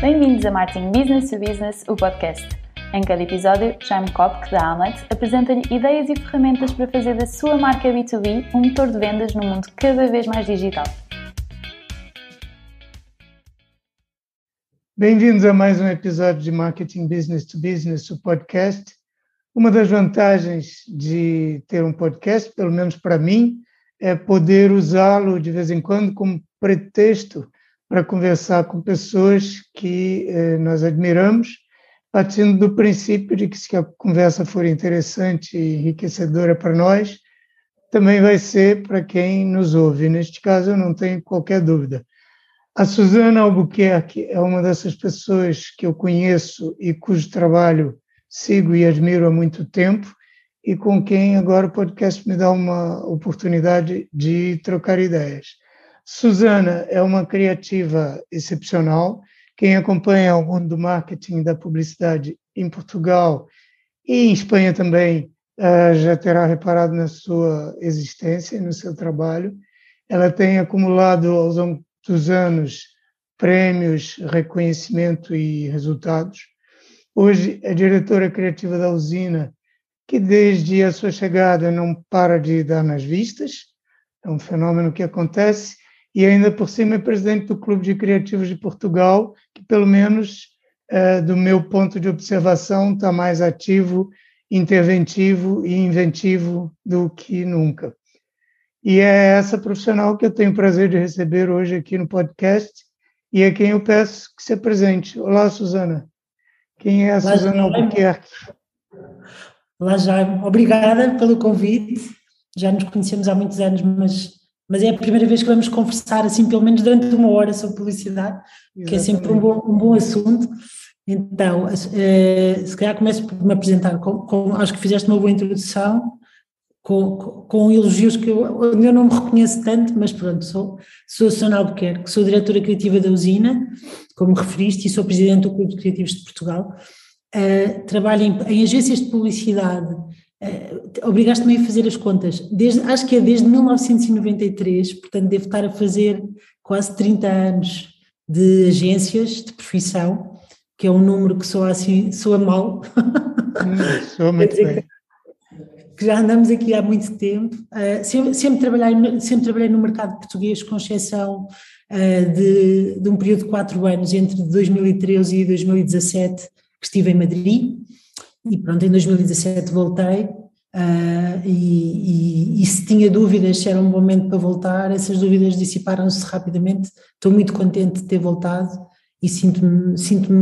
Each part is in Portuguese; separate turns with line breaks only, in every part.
Bem-vindos a Marketing Business to Business, o podcast. Em cada episódio, Jaime Kopk, da Amlet, apresenta-lhe ideias e ferramentas para fazer da sua marca B2B um motor de vendas num mundo cada vez mais digital.
Bem-vindos a mais um episódio de Marketing Business to Business, o podcast. Uma das vantagens de ter um podcast, pelo menos para mim, é poder usá-lo de vez em quando como pretexto para conversar com pessoas que eh, nós admiramos, partindo do princípio de que se a conversa for interessante e enriquecedora para nós, também vai ser para quem nos ouve. Neste caso, eu não tenho qualquer dúvida. A Suzana Albuquerque é uma dessas pessoas que eu conheço e cujo trabalho sigo e admiro há muito tempo e com quem agora o podcast me dá uma oportunidade de trocar ideias. Suzana é uma criativa excepcional. Quem acompanha o mundo do marketing da publicidade em Portugal e em Espanha também eh, já terá reparado na sua existência e no seu trabalho. Ela tem acumulado ao longo dos anos prêmios, reconhecimento e resultados. Hoje é diretora criativa da usina, que desde a sua chegada não para de dar nas vistas. É um fenômeno que acontece e ainda por cima é presidente do Clube de Criativos de Portugal, que pelo menos é, do meu ponto de observação está mais ativo, interventivo e inventivo do que nunca. E é essa profissional que eu tenho o prazer de receber hoje aqui no podcast e é quem eu peço que se apresente. Olá, Suzana. Quem é a Olá, Suzana Albuquerque?
Olá, Jaime. Obrigada pelo convite. Já nos conhecemos há muitos anos, mas mas é a primeira vez que vamos conversar, assim, pelo menos durante uma hora sobre publicidade, Exatamente. que é sempre um bom, um bom assunto. Então, uh, se calhar começo por me apresentar, com, com, acho que fizeste uma boa introdução, com, com, elogios que eu, eu não me reconheço tanto, mas pronto, sou, sou a Susana Albuquerque, sou diretora criativa da usina, como referiste, e sou presidente do Clube de Criativos de Portugal. Uh, trabalho em, em agências de publicidade Obrigaste-me a fazer as contas. Desde, acho que é desde 1993, portanto, devo estar a fazer quase 30 anos de agências de profissão, que é um número que soa assim, soa mal.
Hum, soa muito bem.
Que já andamos aqui há muito tempo. Uh, sempre, sempre, trabalhei, sempre trabalhei no mercado português, com exceção uh, de, de um período de quatro anos, entre 2013 e 2017, que estive em Madrid e pronto, em 2017 voltei uh, e, e, e, se tinha dúvidas se era um bom momento para voltar, essas dúvidas dissiparam-se rapidamente. Estou muito contente de ter voltado e sinto-me sinto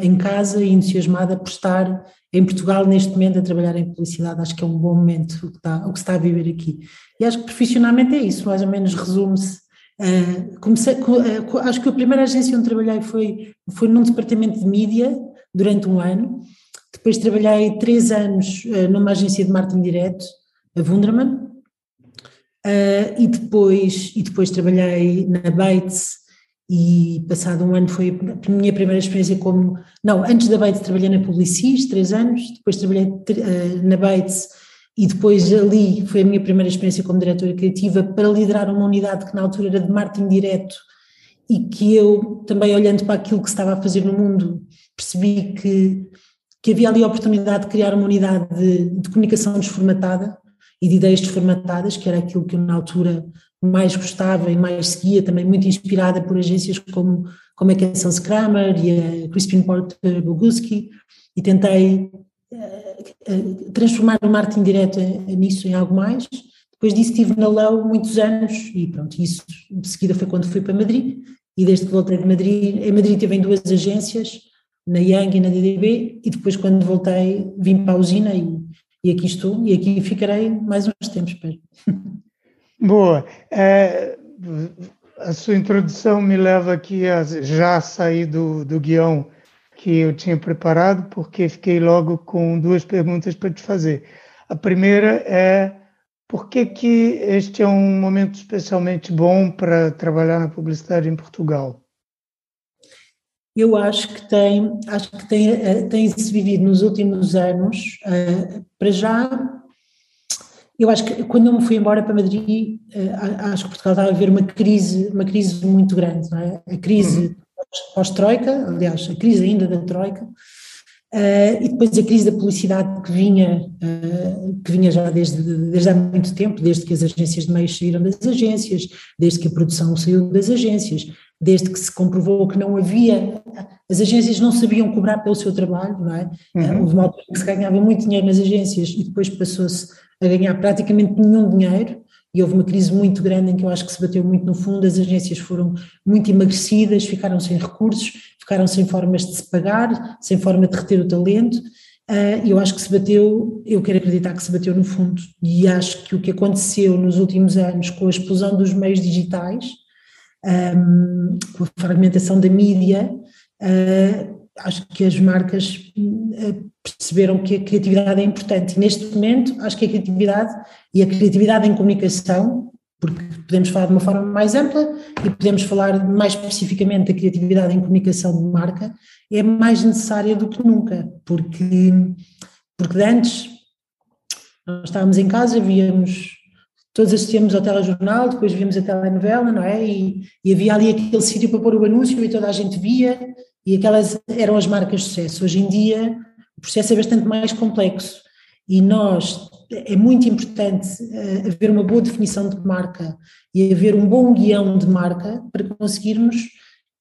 em casa e entusiasmada por estar em Portugal neste momento a trabalhar em publicidade. Acho que é um bom momento o que, está, o que se está a viver aqui. E acho que profissionalmente é isso, mais ou menos resume-se. Uh, comecei, uh, acho que a primeira agência onde trabalhei foi, foi num departamento de mídia durante um ano depois trabalhei três anos uh, numa agência de marketing direto, a Wunderman, uh, e, depois, e depois trabalhei na Bates e passado um ano foi a minha primeira experiência como, não, antes da Bates trabalhei na Publicis, três anos, depois trabalhei uh, na Bates e depois ali foi a minha primeira experiência como diretora criativa para liderar uma unidade que na altura era de marketing direto e que eu também olhando para aquilo que se estava a fazer no mundo percebi que que havia ali a oportunidade de criar uma unidade de, de comunicação desformatada e de ideias desformatadas, que era aquilo que eu na altura mais gostava e mais seguia, também muito inspirada por agências como, como a Kessels Kramer e a Crispin Porter Boguski, e tentei uh, transformar o marketing direto nisso em algo mais. Depois disso estive na Low muitos anos e pronto, isso de seguida foi quando fui para Madrid e desde que voltei de Madrid, em Madrid tive em duas agências, na Yang e na DDB, e depois quando voltei vim para a usina e, e aqui estou, e aqui ficarei mais uns tempos, espero.
Boa. É, a sua introdução me leva aqui a já sair do, do guião que eu tinha preparado, porque fiquei logo com duas perguntas para te fazer. A primeira é por que, que este é um momento especialmente bom para trabalhar na publicidade em Portugal?
Eu acho que tem, acho que tem, eh, tem se vivido nos últimos anos, uh, para já, eu acho que quando eu me fui embora para Madrid, uh, acho que Portugal estava a viver uma crise, uma crise muito grande, não é? A crise, uhum. pós-Troika, aliás, a crise ainda da Troika, e depois a crise da publicidade que vinha, que vinha já desde, desde há muito tempo, desde que as agências de meios saíram das agências, desde que a produção saiu das agências, desde que se comprovou que não havia, as agências não sabiam cobrar pelo seu trabalho, não é? Uhum. Houve uma altura que se ganhava muito dinheiro nas agências e depois passou-se a ganhar praticamente nenhum dinheiro, e houve uma crise muito grande em que eu acho que se bateu muito no fundo, as agências foram muito emagrecidas, ficaram sem recursos, ficaram sem formas de se pagar, sem forma de reter o talento, ah, e eu acho que se bateu, eu quero acreditar que se bateu no fundo, e acho que o que aconteceu nos últimos anos com a explosão dos meios digitais, um, com a fragmentação da mídia, uh, acho que as marcas uh, perceberam que a criatividade é importante. E neste momento, acho que a criatividade e a criatividade em comunicação, porque podemos falar de uma forma mais ampla e podemos falar mais especificamente da criatividade em comunicação de marca, é mais necessária do que nunca, porque, porque antes nós estávamos em casa, víamos todos assistíamos ao telejornal, depois víamos a telenovela, não é? E, e havia ali aquele sítio para pôr o anúncio e toda a gente via, e aquelas eram as marcas de sucesso. Hoje em dia o processo é bastante mais complexo e nós, é muito importante uh, haver uma boa definição de marca e haver um bom guião de marca para conseguirmos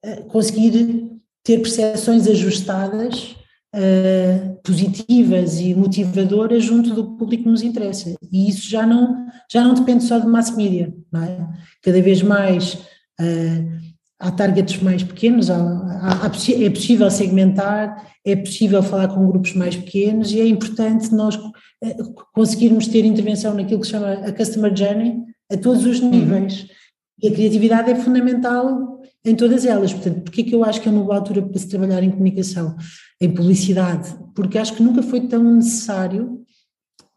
uh, conseguir ter percepções ajustadas uh, positivas e motivadoras junto do público que nos interessa. E isso já não, já não depende só de mass media, não é? Cada vez mais uh, há targets mais pequenos, há, há, é possível segmentar, é possível falar com grupos mais pequenos e é importante nós uh, conseguirmos ter intervenção naquilo que se chama a Customer Journey a todos os uhum. níveis. E a criatividade é fundamental em todas elas. Portanto, porquê que eu acho que é uma boa altura para se trabalhar em comunicação, em publicidade? Porque acho que nunca foi tão necessário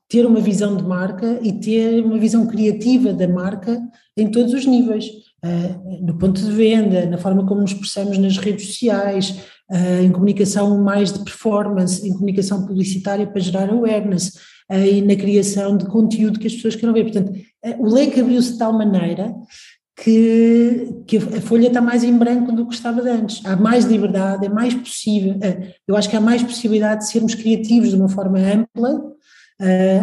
ter uma visão de marca e ter uma visão criativa da marca em todos os níveis. Uh, no ponto de venda, na forma como nos expressamos nas redes sociais, uh, em comunicação mais de performance, em comunicação publicitária para gerar awareness, uh, e na criação de conteúdo que as pessoas queiram ver. Portanto, o leque abriu-se de tal maneira que, que a folha está mais em branco do que estava antes. Há mais liberdade, é mais possível. Eh, eu acho que há mais possibilidade de sermos criativos de uma forma ampla. Eh,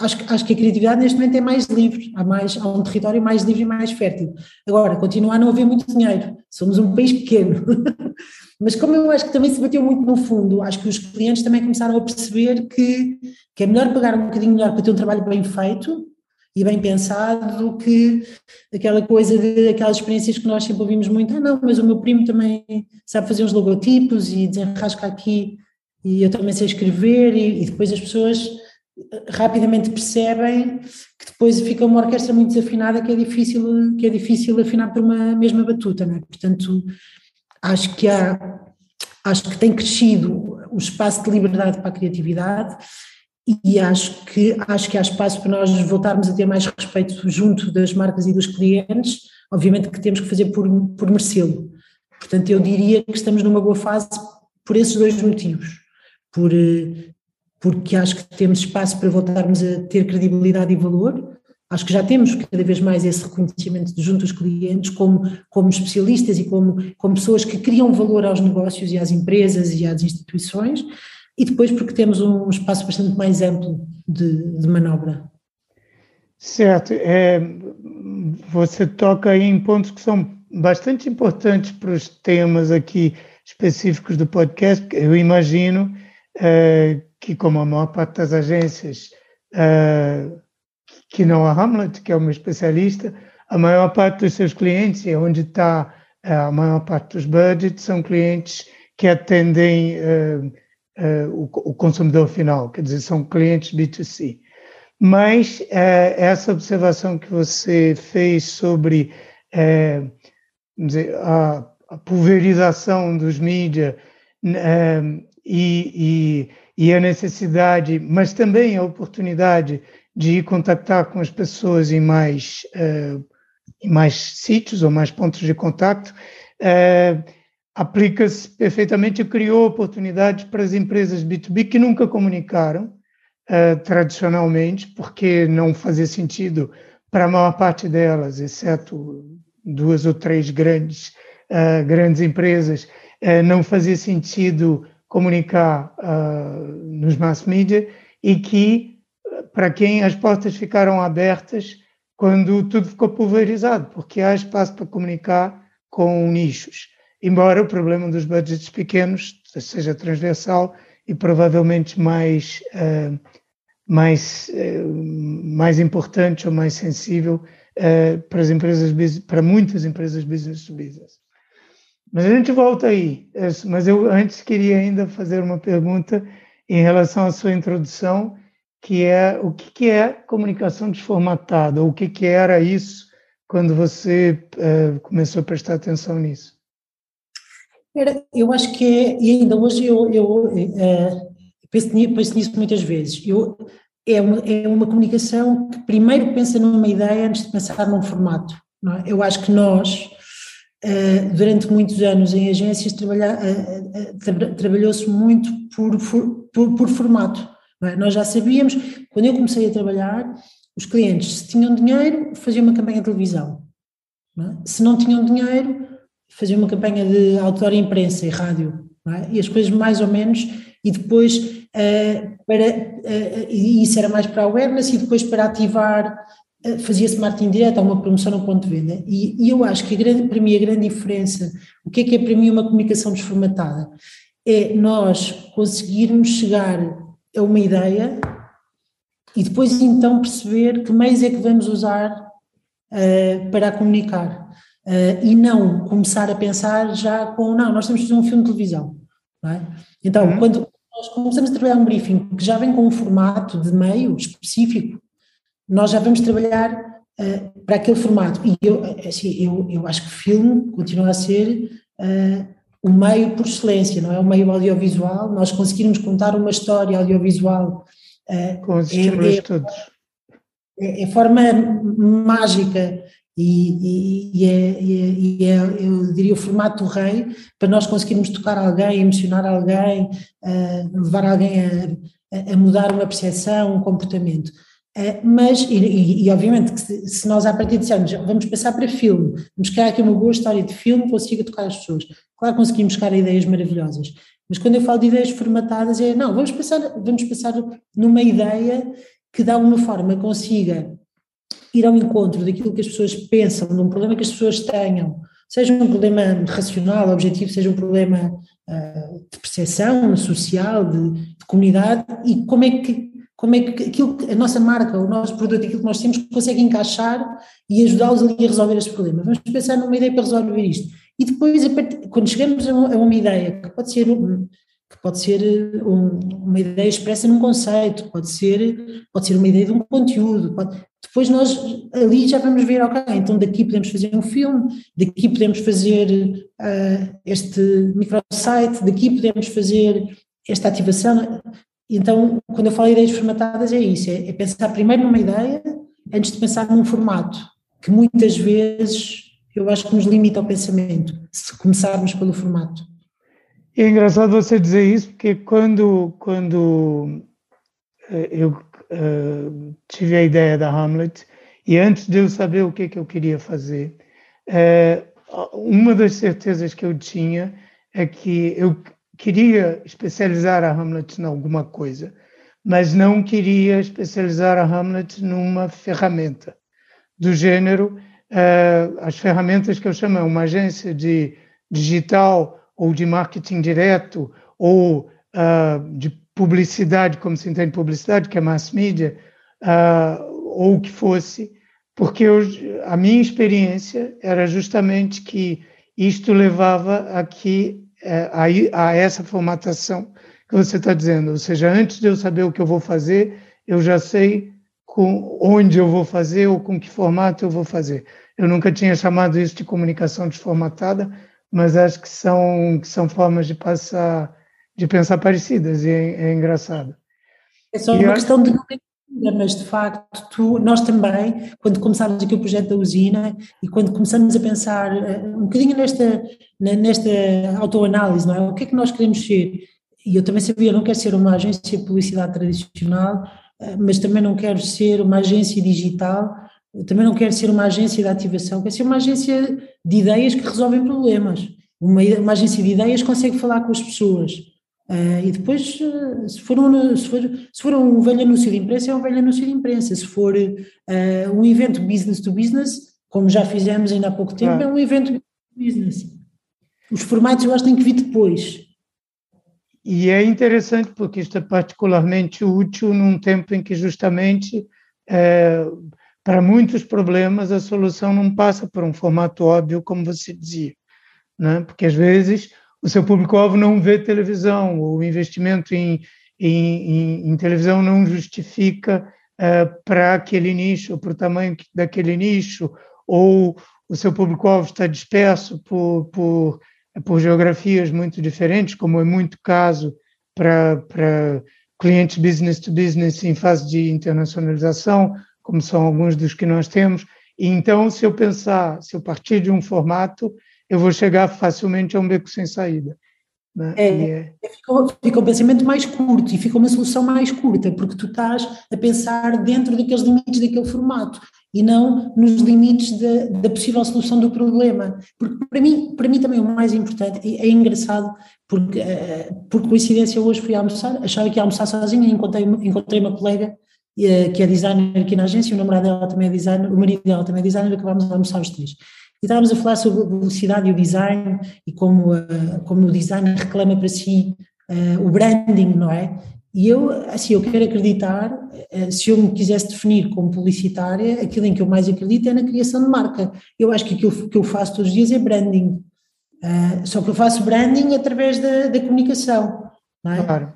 acho, acho que a criatividade neste momento é mais livre, há, mais, há um território mais livre e mais fértil. Agora, continua a não haver muito dinheiro, somos um país pequeno. Mas como eu acho que também se bateu muito no fundo, acho que os clientes também começaram a perceber que, que é melhor pagar um bocadinho melhor para ter um trabalho bem feito e bem pensado do que aquela coisa de aquelas experiências que nós sempre ouvimos muito, ah não, mas o meu primo também sabe fazer uns logotipos e desenrasca aqui e eu também sei escrever e, e depois as pessoas rapidamente percebem que depois fica uma orquestra muito desafinada que é difícil que é difícil afinar por uma mesma batuta, é? Portanto, acho que há acho que tem crescido o espaço de liberdade para a criatividade e acho que, acho que há espaço para nós voltarmos a ter mais respeito junto das marcas e dos clientes, obviamente que temos que fazer por, por merecê-lo. Portanto, eu diria que estamos numa boa fase por esses dois motivos, por, porque acho que temos espaço para voltarmos a ter credibilidade e valor, acho que já temos cada vez mais esse reconhecimento junto dos clientes como, como especialistas e como, como pessoas que criam valor aos negócios e às empresas e às instituições, e depois porque temos um espaço bastante mais amplo de, de manobra.
Certo. É, você toca em pontos que são bastante importantes para os temas aqui específicos do podcast. Eu imagino é, que, como a maior parte das agências, é, que não a Hamlet, que é uma especialista, a maior parte dos seus clientes, e onde está é, a maior parte dos budgets, são clientes que atendem é, uh, o, o, consumidor final, quer dizer, são clientes B2C. Mas uh, essa observação que você fez sobre uh, dizer, a, a, pulverização dos mídias e, e, e a necessidade, mas também a oportunidade de ir contactar com as pessoas em mais, em mais sítios ou mais pontos de contato, aplica-se perfeitamente e criou oportunidades para as empresas B2B que nunca comunicaram uh, tradicionalmente, porque não fazia sentido para a maior parte delas, exceto duas ou três grandes uh, grandes empresas, uh, não fazia sentido comunicar nos mass media e que, para quem as portas ficaram abertas quando tudo ficou pulverizado, porque há espaço para comunicar com nichos. Embora o problema dos budgets pequenos seja transversal e provavelmente mais, uh, mais, uh, mais importante ou mais sensível uh, para as empresas, para muitas empresas business to business. Mas a gente volta aí. Mas eu antes queria ainda fazer uma pergunta em relação à sua introdução, que é o que, que é comunicação desformatada, o que, que era isso quando você começou a prestar atenção nisso?
Era, eu acho que é, e ainda hoje eu, eu é, penso, penso, nisso muitas vezes. Eu, é, uma, é uma comunicação que primeiro pensa numa ideia antes de pensar num formato. É? Eu acho que nós, é, durante muitos anos em agências, trabalha, trabalhou-se muito por, por, por formato. É? Nós já sabíamos, quando eu comecei a trabalhar, os clientes, se tinham dinheiro, faziam uma campanha de televisão. Não se não tinham dinheiro, fazia uma campanha de outdoor imprensa e rádio, é? e as coisas mais ou menos, e depois uh, para, uh, isso era mais para a awareness, e depois para ativar uh, fazia-se marketing direto, uma promoção no ponto de venda, e, e, eu acho que a grande, para mim a grande diferença, o que é que é para mim uma comunicação desformatada? É nós conseguirmos chegar a uma ideia e depois então perceber que meios é que vamos usar para comunicar uh, e não começar a pensar já com, não, nós temos que fazer um filme de televisão. É? Então, uhum. quando nós começamos a trabalhar um briefing que já vem com um formato de meio específico, nós já vamos trabalhar uh, para aquele formato. E eu, assim, eu, eu acho que o filme continua a ser uh, o meio por excelência, não é? O meio audiovisual, nós conseguirmos contar uma história audiovisual.
Uh, com os estímulos é, todos.
É, é, forma mágica e, e, é, e, é, eu diria, o formato rei para nós conseguirmos tocar alguém, emocionar alguém, uh, levar alguém a, a, mudar uma percepção, um comportamento. Uh, mas, e, e, obviamente, que se, se, nós à partida dissermos, vamos passar para filme, vamos criar aqui uma boa história de filme consiga tocar as pessoas, claro conseguimos a ideias maravilhosas, mas quando eu falo de ideias formatadas é, não, vamos passar, vamos passar numa ideia que de alguma forma consiga ir ao encontro daquilo que as pessoas pensam, de um problema que as pessoas tenham, seja um problema racional, objetivo, seja um problema uh, de percepção social, de, de, comunidade, e como é que como é que aquilo a nossa marca, o nosso produto, aquilo que nós temos, consegue encaixar e ajudá-los ali a resolver este problema. Vamos pensar numa ideia para resolver isto. E depois, quando chegamos a uma ideia, que pode ser que pode ser um, uma ideia expressa num conceito, pode ser, pode ser uma ideia de um conteúdo, pode, depois nós ali já vamos ver, ok, então daqui podemos fazer um filme, daqui podemos fazer uh, este microsite, daqui podemos fazer esta ativação. Então, quando eu falo de ideias formatadas, é isso: é, é pensar primeiro numa ideia antes de pensar num formato, que muitas vezes eu acho que nos limita ao pensamento, se começarmos pelo formato.
É engraçado você dizer isso, porque quando, quando eh, eu tive a ideia da Hamlet, e antes de eu saber o que, que eu queria fazer, uh, uma das certezas que eu tinha é que eu queria especializar a Hamlet em alguma coisa, mas não queria especializar a Hamlet numa ferramenta do gênero, uh, as ferramentas que eu chamo uma agência de digital ou de marketing direto ou uh, de publicidade, como se entende publicidade, que é mass media, uh, ou o que fosse, porque eu, a minha experiência era justamente que isto levava aqui eh, a, a essa formatação que você está dizendo, ou seja, antes de eu saber o que eu vou fazer, eu já sei com onde eu vou fazer ou com que formato eu vou fazer. Eu nunca tinha chamado isso de comunicação desformatada, mas acho que são, que são formas de passar de pensar parecidas e é, é engraçado.
É só uma questão de mas de facto tu, nós também, quando começámos aqui o projeto da usina e quando começamos a pensar uh, um bocadinho nesta, nesta autoanálise, não é? O que é que nós queremos ser? E eu também sabia, eu não quero ser uma agência de publicidade tradicional, uh, mas também não quero ser uma agência digital também não quero ser uma agência de ativação, quero ser uma agência de ideias que resolvem problemas. Uma, uma agência de ideias consegue falar com as pessoas. Uh, e depois, uh, se, for um, se, for, se for um velho anúncio de imprensa, é um velho anúncio de imprensa. Se for uh, um evento business to business, como já fizemos ainda há pouco tempo, é um evento business. Os formatos eu acho que têm que vir depois.
E é interessante porque isto é particularmente útil num tempo em que justamente é, para muitos problemas a solução não passa por um formato óbvio, como você dizia, né? porque às vezes o seu público-alvo não vê televisão, o investimento em, em, em televisão não justifica é, para aquele nicho, para o tamanho daquele nicho, ou o seu público-alvo está disperso por, por, por geografias muito diferentes, como é muito caso para, clientes business to business em fase de internacionalização, como são alguns dos que nós temos. Então, se eu pensar, se eu partir de um formato, eu vou chegar facilmente a um beco sem saída.
Né? É, é... Fica, fica um pensamento mais curto e fica uma solução mais curta, porque tu estás a pensar dentro daqueles limites daquele formato e não nos limites da, da possível solução do problema. Porque para mim, para mim também o mais importante, é, é engraçado, porque uh, por coincidência hoje fui almoçar, achava que ia almoçar sozinha e encontrei, encontrei uma colega uh, que é designer aqui na agência, o namorado dela também é designer, o marido dela também é designer, acabámos de almoçar os três. E estávamos a falar sobre a velocidade e o design e como, uh, como o design reclama para si o branding, não é? E eu, assim, eu quero acreditar, eh, se eu me quisesse definir como publicitária, aquilo em que eu mais acredito é na criação de marca. Eu acho que aquilo que eu faço todos os dias é branding. Uh, só que eu faço branding através da, da comunicação. Não é? Claro.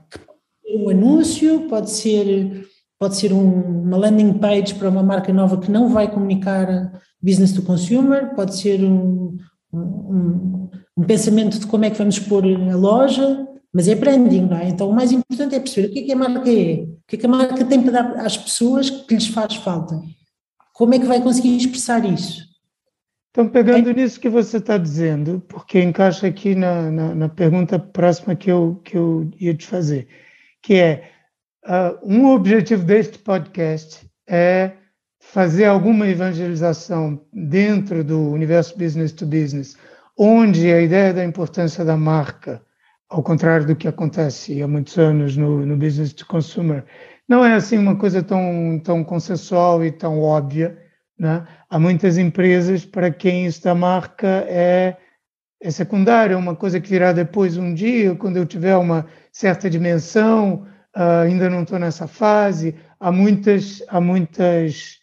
Um anúncio, pode ser, pode ser um, uma landing page para uma marca nova que não vai comunicar business to consumer, pode ser um, um, um pensamento de como é que vamos expor a loja, mas é branding, não é? Então o mais importante é perceber o que é que a marca é, o que é que a marca tem para dar às pessoas que lhes faz falta. Como é que vai conseguir expressar isso?
Então, pegando é. nisso que você está dizendo, porque encaixa aqui na, na, na, pergunta próxima que eu, que eu ia te fazer, que é, uh, um objetivo deste podcast é fazer alguma evangelização dentro do universo business to business, onde a ideia da importância da marca ao contrário do que acontece há muitos anos no, no business to consumer, não é assim uma coisa tão, tão consensual e tão óbvia. Né? Há muitas empresas para quem isso da marca é, é secundário, é uma coisa que virá depois um dia, quando eu tiver uma certa dimensão, uh, ainda não estou nessa fase. Há muitas, há muitas,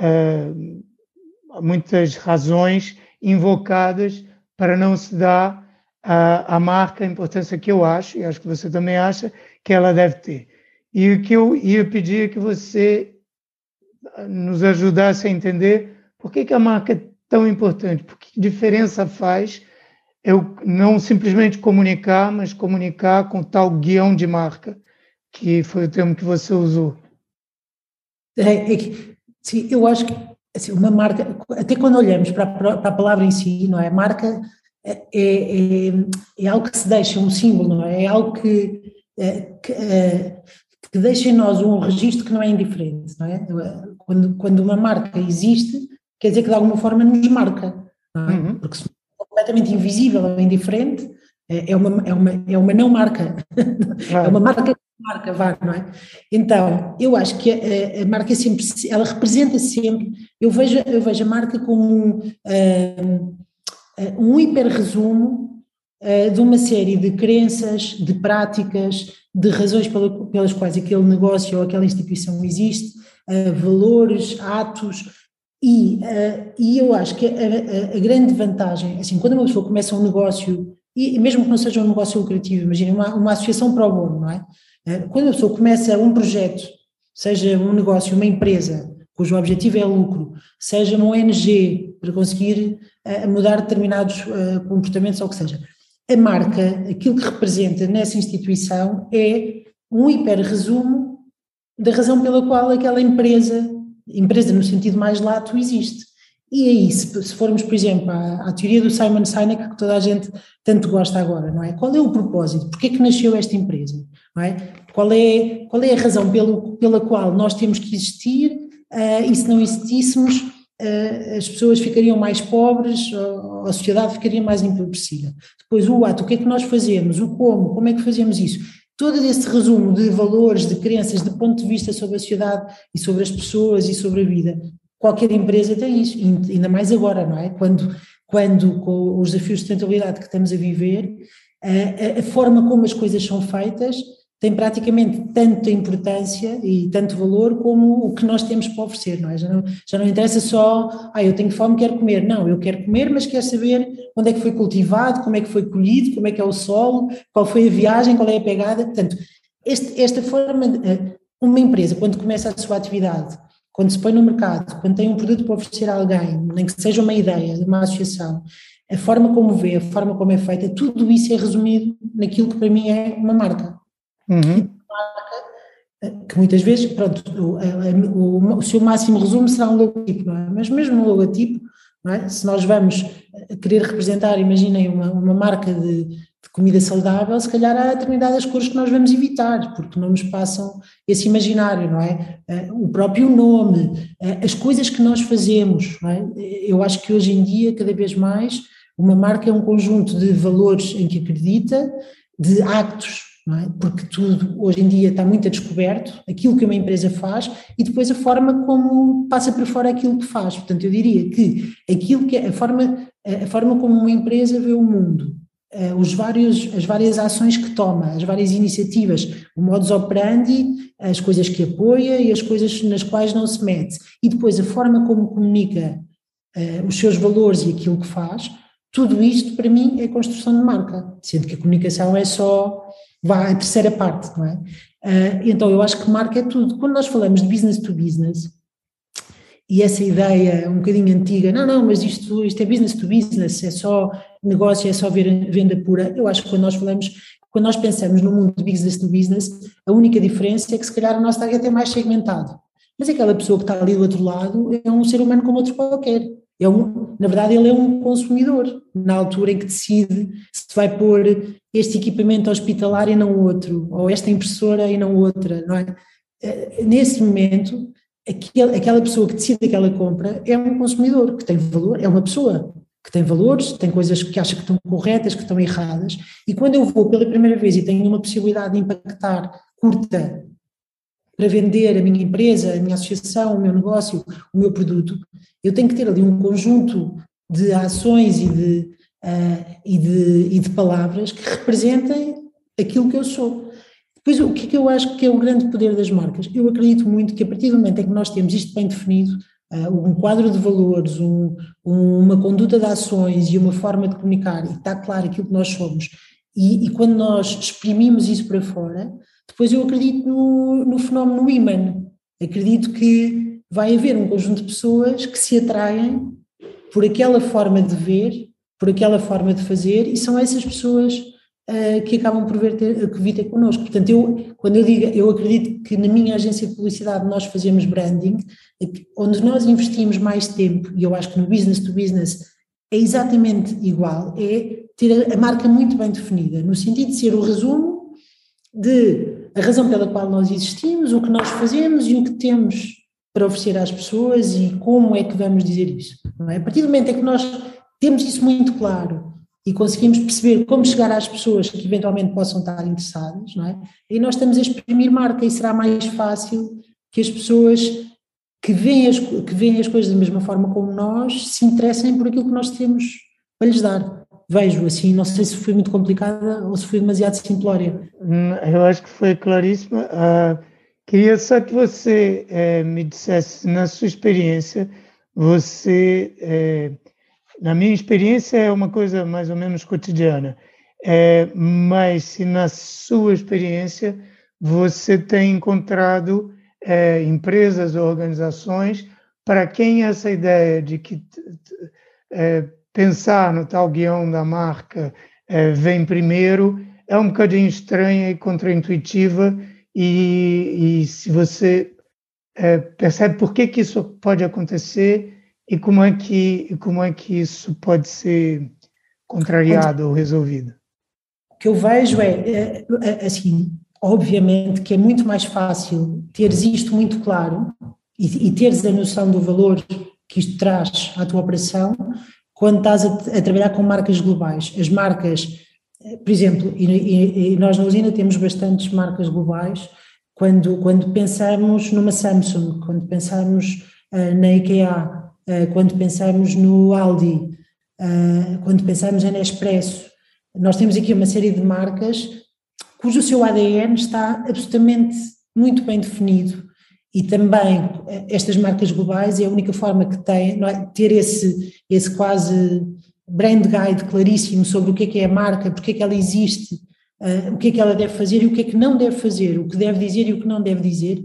uh, muitas razões invocadas para não se dar a marca, a importância que eu acho, e acho que você também acha, que ela deve ter. E o que eu ia pedir é que você nos ajudasse a entender por que, que a marca é tão importante, por que diferença faz eu não simplesmente comunicar, mas comunicar com tal guião de marca, que foi o termo que você usou.
É, é que, sim, eu acho que assim, uma marca, até quando olhamos para a, para a palavra em si, não é? Marca é, é, é, algo que se deixa, um símbolo, não é? É algo que, é, que, é, que, deixa em nós um registro que não é indiferente, não é? Quando, quando uma marca existe, quer dizer que de alguma forma nos marca, não é? Uhum. Porque se é completamente invisível ou indiferente, é uma, é uma, é uma não marca, é uma marca marca, vá, não é? Então, eu acho que a, a, marca sempre, ela representa sempre, eu vejo, eu vejo a marca como um, um hiper-resumo uh, de uma série de crenças, de práticas, de razões pela, pelas quais aquele negócio ou aquela instituição existe, uh, valores, atos, e, uh, e eu acho que a, a, a, grande vantagem, assim, quando uma pessoa começa um negócio, e mesmo que não seja um negócio lucrativo, imagina uma, uma associação para o bono, não é? Quando a pessoa começa um projeto, seja um negócio, uma empresa, cujo objetivo é lucro, seja uma ONG para conseguir uh, mudar determinados uh, comportamentos ou o que seja. A marca, aquilo que representa nessa instituição é um hiper resumo da razão pela qual aquela empresa, empresa no sentido mais lato, existe. E aí, se, se formos, por exemplo, à, à, teoria do Simon Sinek, que toda a gente tanto gosta agora, não é? Qual é o propósito? Porquê é que nasceu esta empresa? É? Qual, é, qual é a razão pelo, pela qual nós temos que existir uh, e se não existíssemos, as pessoas ficariam mais pobres, a sociedade ficaria mais empobrecida. Depois o ato, o que é que nós fazemos, o como, como é que fazemos isso? Todo esse resumo de valores, de crenças, de ponto de vista sobre a sociedade e sobre as pessoas e sobre a vida, qualquer empresa tem isso, ainda mais agora, não é? Quando, quando com os desafios de sustentabilidade que estamos a viver, a, a forma como as coisas são feitas tem praticamente tanta importância e tanto valor como o que nós temos para oferecer, não é? Já não, já não interessa só, ah, eu tenho fome, quero comer. Não, eu quero comer, mas quero saber onde é que foi cultivado, como é que foi colhido, como é que é o solo, qual foi a viagem, qual é a pegada. Portanto, este, esta forma, eh, uma empresa, quando começa a sua atividade, quando se põe no mercado, quando tem um produto para oferecer a alguém, nem que seja uma ideia, uma associação, a forma como vê, a forma como é feita, tudo isso é resumido naquilo que para mim é uma marca. Uhum. Que muitas vezes, pronto, o, o, o, seu máximo resumo será um logotipo, é? Mas mesmo no logotipo, é? se nós vamos querer representar, imaginem uma, uma marca de, de comida saudável, se calhar há determinadas cores que nós vamos evitar, porque não nos passam esse imaginário, não é? Eh, o próprio nome, eh, as coisas que nós fazemos, não é? Eu acho que hoje em dia, cada vez mais, uma marca é um conjunto de valores em que acredita, de actos é? porque tudo hoje em dia está muito a descoberto, aquilo que uma empresa faz e depois a forma como passa por fora aquilo que faz. Portanto, eu diria que aquilo que é a forma, a forma como uma empresa vê o mundo, eh, os vários, as várias ações que toma, as várias iniciativas, o modus operandi, as coisas que apoia e as coisas nas quais não se mete, e depois a forma como comunica uh, os seus valores e aquilo que faz, tudo isto para mim é construção de marca, sendo que a comunicação é só vá a terceira parte, não é? Uh, então eu acho que marca é tudo. Quando nós falamos de business to business, e essa ideia um bocadinho antiga, não, não, mas isto, isto é business to business, é só negócio, é só venda pura. Eu acho que quando nós falamos, quando nós pensamos no mundo de business to business, a única diferença é que se calhar o nosso target é mais segmentado. Mas aquela pessoa que está ali do outro lado é um ser humano como outro qualquer. É um, na verdade, ele é um consumidor, na altura em que decide se vai pôr este equipamento hospitalar e não outro, ou esta impressora e não outra, não é? Eh, nesse momento, aquela pessoa que decide aquela compra é um consumidor que tem valor, é uma pessoa que tem valores, tem coisas que acha que estão corretas, que estão erradas, e quando eu vou pela primeira vez e tenho uma possibilidade de impactar curta para vender a minha empresa, a minha associação, o meu negócio, o meu produto, eu tenho que ter ali um conjunto de ações e de, uh, e de, e de palavras que representem aquilo que eu sou. Depois, o que é que eu acho que é o grande poder das marcas? Eu acredito muito que a partir do momento em que nós temos isto bem definido, uh, um quadro de valores, um, uma conduta de ações e uma forma de comunicar, e está claro aquilo que nós somos, e, e quando nós exprimimos isso para fora, depois eu acredito no, no fenómeno imã. Acredito que vai haver um conjunto de pessoas que se atraem por aquela forma de ver, por aquela forma de fazer, e são essas pessoas uh, que acabam por vir ter, que vir connosco. Portanto, eu, quando eu digo, eu acredito que na minha agência de publicidade nós fazemos branding, onde nós investimos mais tempo, e eu acho que no business to business é exatamente igual, é ter a marca muito bem definida, no sentido de ser o resumo de a razão pela qual nós existimos, o que nós fazemos e o que temos para oferecer às pessoas e como é que vamos dizer isso. É? A partir do momento em que nós temos isso muito claro e conseguimos perceber como chegar às pessoas que eventualmente possam estar interessadas, não é? e nós estamos a exprimir marca e será mais fácil que as pessoas que veem as, que veem as coisas da mesma forma como nós se interessem por aquilo que nós temos para lhes dar. Vejo assim, não sei se foi muito complicada ou se foi demasiado simplória.
Hum, eu acho que foi claríssima. Uh, Queria só que você é, me dissesse, na sua experiência, você, é, na minha experiência, é uma coisa mais ou menos cotidiana, é, mas se na sua experiência você tem encontrado empresas ou organizações para quem essa ideia de que pensar no tal guião da marca vem primeiro é um bocadinho estranha e contraintuitiva e, e se você é, percebe por que, que isso pode acontecer e como é que, como é que isso pode ser contrariado ou resolvido.
O que eu vejo é, é, é, assim, obviamente que é muito mais fácil teres isto muito claro e, e teres a noção do valor que isto traz à tua operação quando estás a, a trabalhar com marcas globais. As marcas, por exemplo, e, e, e, nós na usina temos bastantes marcas globais, quando, quando pensamos numa Samsung, quando pensamos uh, na IKEA, uh, quando pensamos no Aldi, uh, quando pensamos na Nespresso, nós temos aqui uma série de marcas cujo seu ADN está absolutamente muito bem definido e também estas marcas globais é a única forma que têm é? ter esse, esse quase brand guide claríssimo sobre o que é que é a marca, porque é que ela existe, uh, o que é que ela deve fazer e o que é que não deve fazer, o que deve dizer e o que não deve dizer,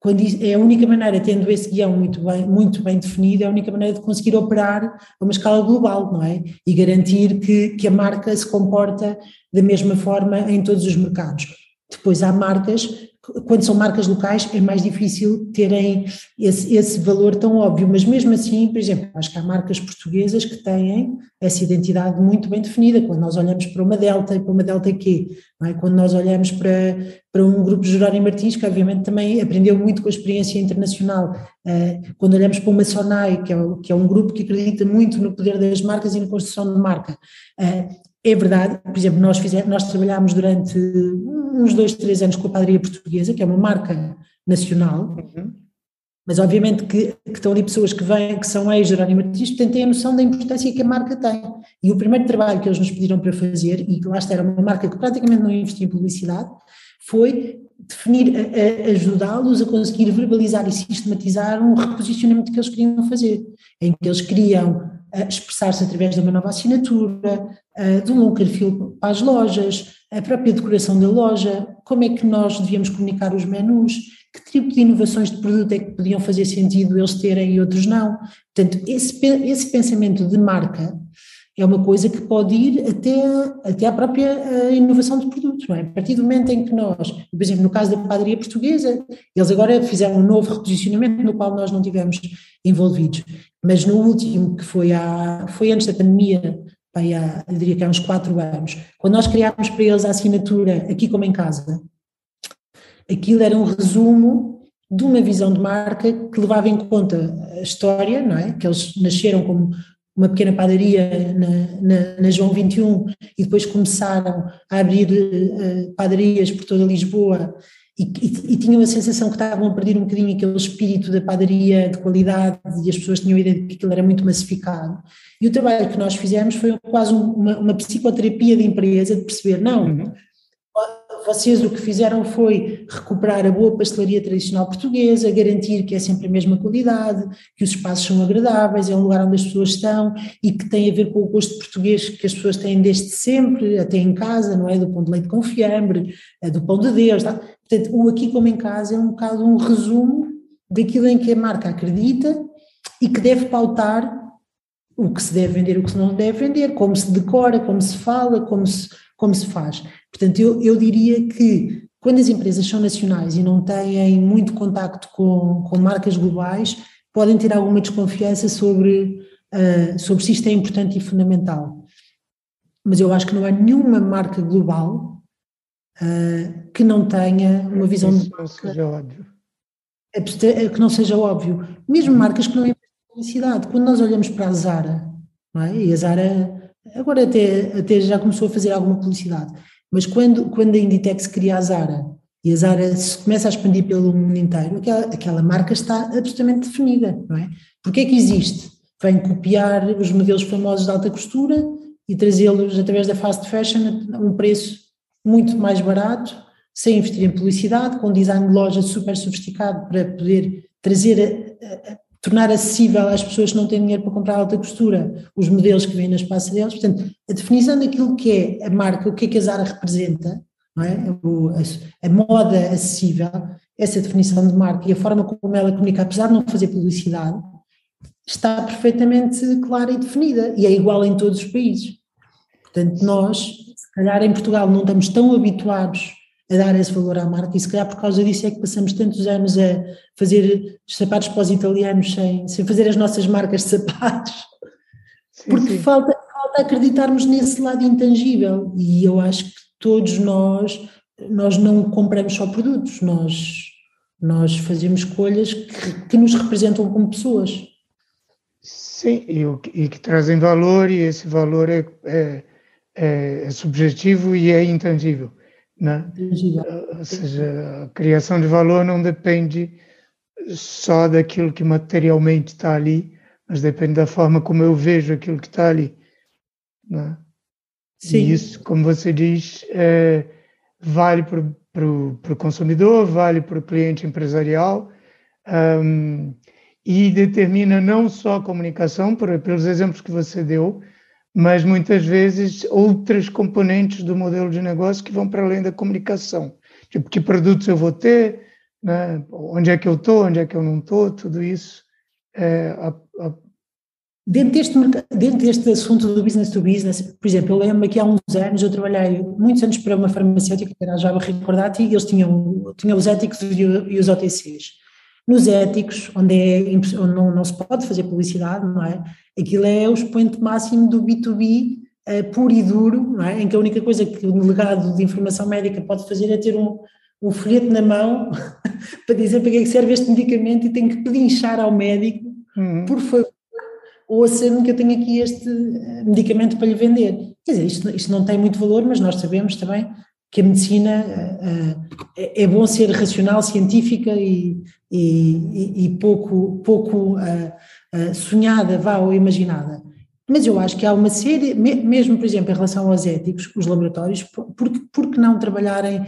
quando é a única maneira, tendo esse guião muito bem, muito bem definido, é a única maneira de conseguir operar a uma escala global, não é? E garantir que, que a marca se comporta da mesma forma em todos os mercados. Depois há marcas quando são marcas locais é mais difícil terem esse, esse, valor tão óbvio, mas mesmo assim, por exemplo, acho que há marcas portuguesas que têm essa identidade muito bem definida, quando nós olhamos para uma Delta e para uma Delta Q, é? quando nós olhamos para, para um grupo de Jerónimo Martins, que obviamente também aprendeu muito com a experiência internacional, uh, quando olhamos para uma Sonai, que é, que é um grupo que acredita muito no poder das marcas e na construção de marca, uh, é verdade, por exemplo, nós, fizemos, nós trabalhámos durante uns dois, três anos com a padaria portuguesa, que é uma marca nacional, uhum. mas obviamente que, que, estão ali pessoas que vêm, que são ex-Jerónimo Martins, portanto têm a noção da importância que a marca tem. E o primeiro trabalho que eles nos pediram para fazer, e que lá está, era uma marca que praticamente não investia em publicidade, foi definir, ajudá-los a conseguir verbalizar e sistematizar um reposicionamento que eles queriam fazer, em que eles queriam expressar-se através de uma nova assinatura, de um perfil para as lojas, a própria decoração da loja, como é que nós devíamos comunicar os menus, que tipo de inovações de produto é que podiam fazer sentido eles terem e outros não. Portanto, esse, esse pensamento de marca é uma coisa que pode ir até, até à própria inovação de produtos, não é? A partir do momento em que nós, por exemplo, no caso da padaria portuguesa, eles agora fizeram um novo reposicionamento no qual nós não tivemos envolvidos, mas no último, que foi, há, foi antes da pandemia, bem, há, eu diria que há uns quatro anos, quando nós criámos para eles a assinatura Aqui Como em Casa, aquilo era um resumo de uma visão de marca que levava em conta a história, não é? Que eles nasceram como uma pequena padaria na, na, na, João 21 e depois começaram a abrir uh, padarias por toda Lisboa e, e, e, tinham a sensação que estavam a perder um bocadinho aquele espírito da padaria de qualidade e as pessoas tinham a ideia de que aquilo era muito massificado. E o trabalho que nós fizemos foi quase uma, uma psicoterapia de empresa, de perceber, não, uhum vocês o que fizeram foi recuperar a boa pastelaria tradicional portuguesa, garantir que é sempre a mesma qualidade, que os espaços são agradáveis, é um lugar onde as pessoas estão e que tem a ver com o gosto português que as pessoas têm desde sempre, até em casa, não é? Do pão de leite com fiambre, é do pão de Deus. Tá? Portanto, o aqui como em casa é um bocado um resumo daquilo em que a marca acredita e que deve pautar o que se deve vender, o que se não deve vender, como se decora, como se fala, como se, como se faz. Portanto, eu, eu diria que quando as empresas são nacionais e não têm muito contacto com, com marcas globais, podem ter alguma desconfiança sobre, uh, sobre se isto é importante e fundamental. Mas eu acho que não há nenhuma marca global uh, que não tenha uma visão
Isso de marca, seja óbvio.
que não seja óbvio. Mesmo marcas que não em publicidade. Quando nós olhamos para a Zara, é? e a Zara agora até, até já começou a fazer alguma publicidade, mas quando, quando a Inditex cria a Zara e a Zara se começa a expandir pelo mundo inteiro, aquela, aquela marca está absolutamente definida, não é? Porque é que existe? Vem copiar os modelos famosos de alta costura e trazê-los através da fast fashion a um preço muito mais barato, sem investir em publicidade, com design de loja super sofisticado para poder trazer a, a, tornar acessível às pessoas que não têm dinheiro para comprar alta costura os modelos que vêm nas passarelas. Portanto, a definição daquilo que é a marca, o que é que a Zara representa, não é? O, a, a, moda acessível, essa definição de marca e a forma como ela comunica, apesar de não fazer publicidade, está perfeitamente clara e definida e é igual em todos os países. Portanto, nós, se calhar em Portugal, não estamos tão habituados a dar esse valor à marca e se calhar por causa disso é que passamos tantos anos a fazer sapatos para os italianos sem, sem fazer as nossas marcas de sapatos, sim, porque sim. Falta, falta acreditarmos nesse lado intangível e eu acho que todos nós, nós não compramos só produtos, nós, nós fazemos escolhas que, que nos representam como pessoas.
Sim, e, e que trazem valor, e esse valor é, é, é, é subjetivo e é intangível. Né? Ou seja, a criação de valor não depende só daquilo que materialmente está ali, mas depende da forma como eu vejo aquilo que está ali. Né? Sim. E isso, como você diz, é, vale para o consumidor, vale para o cliente empresarial um, e determina não só a comunicação, por, pelos exemplos que você deu, mas muitas vezes outras componentes do modelo de negócio que vão para além da comunicação. Tipo, que produtos eu vou ter, né? onde é que eu estou, onde é que eu não estou, tudo isso. É, a, a...
Dentro, deste, dentro deste assunto do business to business, por exemplo, eu lembro que há uns anos eu trabalhei muitos anos para uma farmacêutica, que era a Java Recordati, e eles tinham, tinham os éticos e os OTCs. Nos éticos, onde, é, onde não, não, se pode fazer publicidade, não é? Aquilo é o expoente máximo do B2B uh, eh, puro e duro, não é? Em que a única coisa que o delegado de informação médica pode fazer é ter um, um folheto na mão para dizer para que é que serve este medicamento e tem que pedinchar ao médico, uhum. por favor, ouça-me que eu tenho aqui este eh, medicamento para lhe vender. Quer dizer, isto, isto não tem muito valor, mas nós sabemos também que a medicina uh, é bom ser racional, científica e, e, e pouco, pouco uh, sonhada, vá, ou imaginada. Mas eu acho que há uma série, mesmo por exemplo em relação aos éticos, os laboratórios, por, que não trabalharem,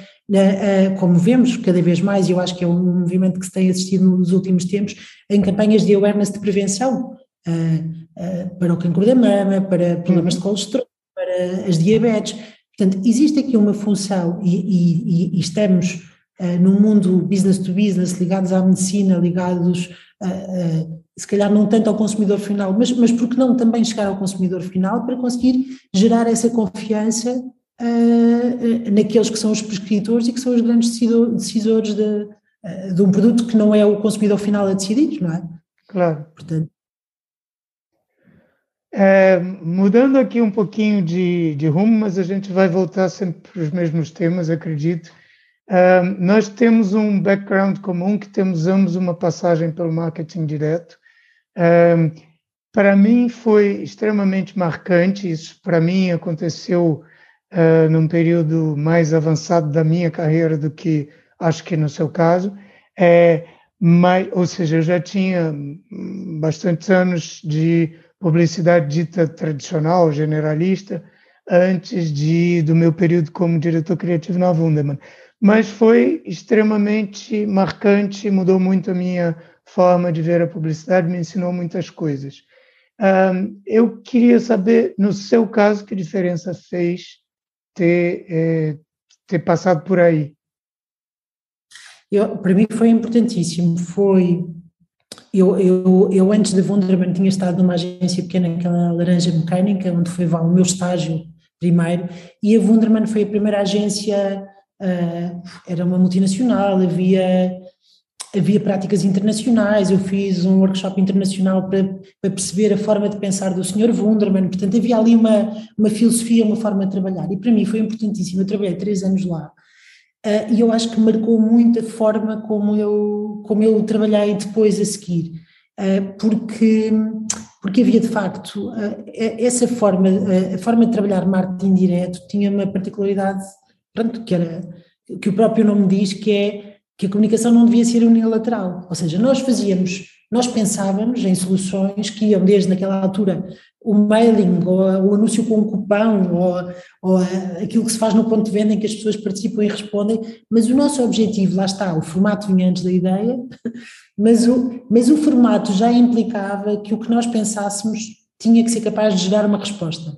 como vemos cada vez mais, eu acho que é um movimento que se tem assistido nos últimos tempos, em campanhas de awareness de prevenção, para o cancro da mama, para problemas de colesterol, para as diabetes, Portanto, existe aqui uma função e, e, e estamos uh, num mundo business to business, ligados à medicina, ligados, uh, uh, se calhar não tanto ao consumidor final, mas, mas porque não também chegar ao consumidor final para conseguir gerar essa confiança naqueles que são os prescritores e que são os grandes decisores de, de um produto que não é o consumidor final a decidir, não é?
Claro. Portanto, é, mudando aqui um pouquinho de, de, rumo, mas a gente vai voltar sempre para os mesmos temas, acredito. É, nós temos um background comum, que temos ambos uma passagem pelo marketing direto. É, para mim foi extremamente marcante, isso para mim aconteceu é, num período mais avançado da minha carreira do que acho que no seu caso. É, mas, ou seja, eu já tinha bastantes anos de publicidade dita tradicional, generalista, antes de do meu período como diretor criativo na Wunderman. Mas foi extremamente marcante, mudou muito a minha forma de ver a publicidade, me ensinou muitas coisas. Um, eu queria saber, no seu caso, que diferença fez ter, é, ter passado por aí?
Eu, para mim foi importantíssimo, foi eu, eu, eu antes da Wunderman tinha estado numa agência pequena, aquela Laranja Mecânica, onde foi o meu estágio primeiro, e a Wunderman foi a primeira agência, uh, era uma multinacional, havia, havia práticas internacionais, eu fiz um workshop internacional para, para perceber a forma de pensar do Sr. Wunderman, portanto havia ali uma, uma filosofia, uma forma de trabalhar, e para mim foi importantíssimo, eu trabalhei três anos lá, e eu acho que marcou muito a forma como eu, como eu trabalhei depois a seguir, uh, porque, porque havia de facto uh, essa forma, a forma de trabalhar marketing direto tinha uma particularidade, pronto, que era, que o próprio nome diz, que é que a comunicação não devia ser unilateral, ou seja, nós fazíamos, nós pensávamos em soluções que iam desde naquela altura o mailing, ou o anúncio com um cupão, ou, ou aquilo que se faz no ponto de venda em que as pessoas participam e respondem, mas o nosso objetivo, lá está, o formato vinha antes da ideia, mas o, mas o formato já implicava que o que nós pensássemos tinha que ser capaz de gerar uma resposta.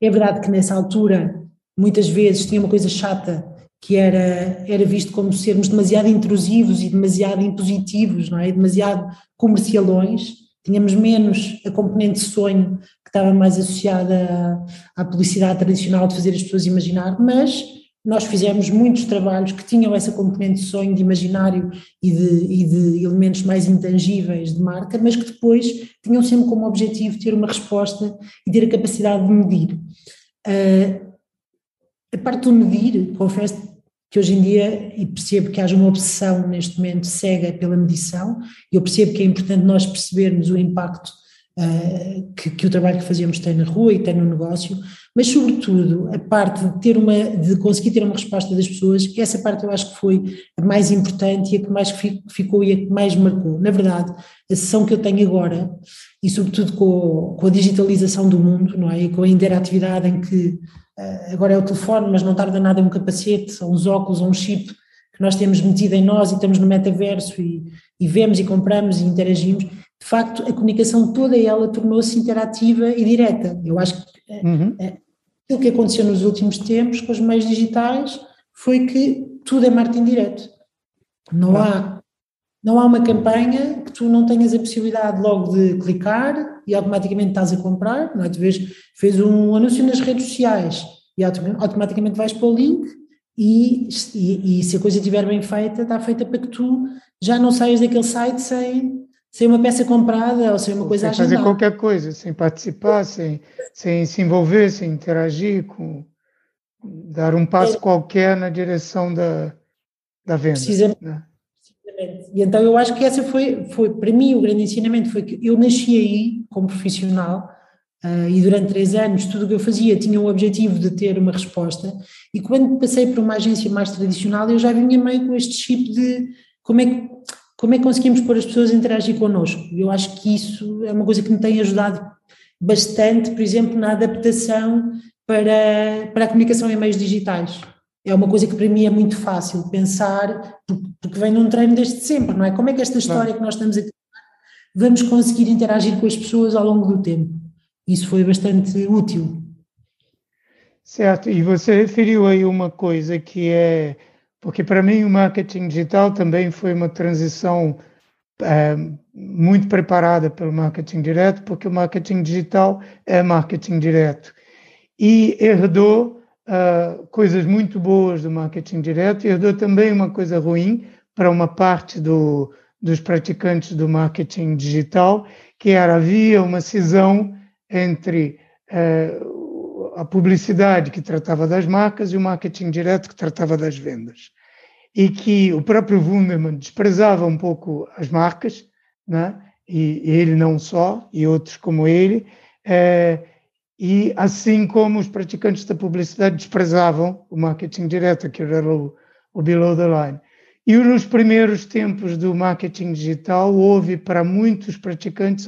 É verdade que nessa altura, muitas vezes, tinha uma coisa chata, que era, era visto como sermos demasiado intrusivos e demasiado impositivos, não é? demasiado comercialões, tínhamos menos a componente sonho que estava mais associada à, à publicidade tradicional de fazer as pessoas imaginar, mas nós fizemos muitos trabalhos que tinham essa componente de sonho, de imaginário e de, e de, elementos mais intangíveis de marca, mas que depois tinham sempre como objetivo ter uma resposta e ter a capacidade de medir. Uh, a parte do medir, confesso que hoje em dia, e percebo que haja uma obsessão neste momento cega pela medição, eu percebo que é importante nós percebermos o impacto uh, que, que, o trabalho que fazemos tem na rua e tem no negócio, mas sobretudo a parte de ter uma, de conseguir ter uma resposta das pessoas, essa parte eu acho que foi a mais importante e a que mais ficou e a que mais marcou. Na verdade, a sessão que eu tenho agora, e sobretudo com, com a digitalização do mundo, não é? E com a interatividade em que agora é o telefone, mas não tarda nada é um capacete, ou uns óculos, ou um chip que nós temos metido em nós e estamos no metaverso e, e vemos e compramos e interagimos, de facto a comunicação toda ela tornou-se interativa e direta. Eu acho que eh, uhum. Eh, aquilo que aconteceu nos últimos tempos com os meios digitais foi que tudo é marketing direto. Não há não há uma campanha que tu não tenhas a possibilidade logo de clicar e automaticamente estás a comprar, não é? Tu vês, fez um anúncio nas redes sociais e automaticamente vais para o link e, e, e, se a coisa estiver bem feita, está feita para que tu já não saias daquele site sem, sem uma peça comprada ou sem uma coisa
sem fazer qualquer coisa, sem participar, sem, sem se envolver, sem interagir, com, dar um passo é, qualquer na direção da, da venda. Precisa, né?
E então eu acho que essa foi, foi, para mim, o grande ensinamento foi que eu nasci aí como profissional uh, e durante três anos tudo o que eu fazia tinha o objetivo de ter uma resposta e quando passei para uma agência mais tradicional eu já vinha meio com este chip de como é que, como é que conseguimos pôr as pessoas a interagir connosco. Eu acho que isso é uma coisa que me tem ajudado bastante, por exemplo, na adaptação para, para a comunicação em meios digitais é uma coisa que para mim é muito fácil pensar, porque vem num treino desde sempre, não é? Como é que esta história que nós estamos a vamos conseguir interagir com as pessoas ao longo do tempo? Isso foi bastante útil.
Certo, e você referiu aí uma coisa que é, porque para mim o marketing digital também foi uma transição é, muito preparada pelo marketing direto, porque o marketing digital é marketing direto. E herdou uh, coisas muito boas do marketing direto e herdou também uma coisa ruim para uma parte do, dos praticantes do marketing digital, que era havia uma cisão entre uh, a publicidade que tratava das marcas e o marketing direto que tratava das vendas. E que o próprio Wunderman desprezava um pouco as marcas, né? e, e ele não só, e outros como ele, eh, e assim como os praticantes da publicidade desprezavam o marketing direto, que era o, o below the line. E nos primeiros tempos do marketing digital, houve para muitos praticantes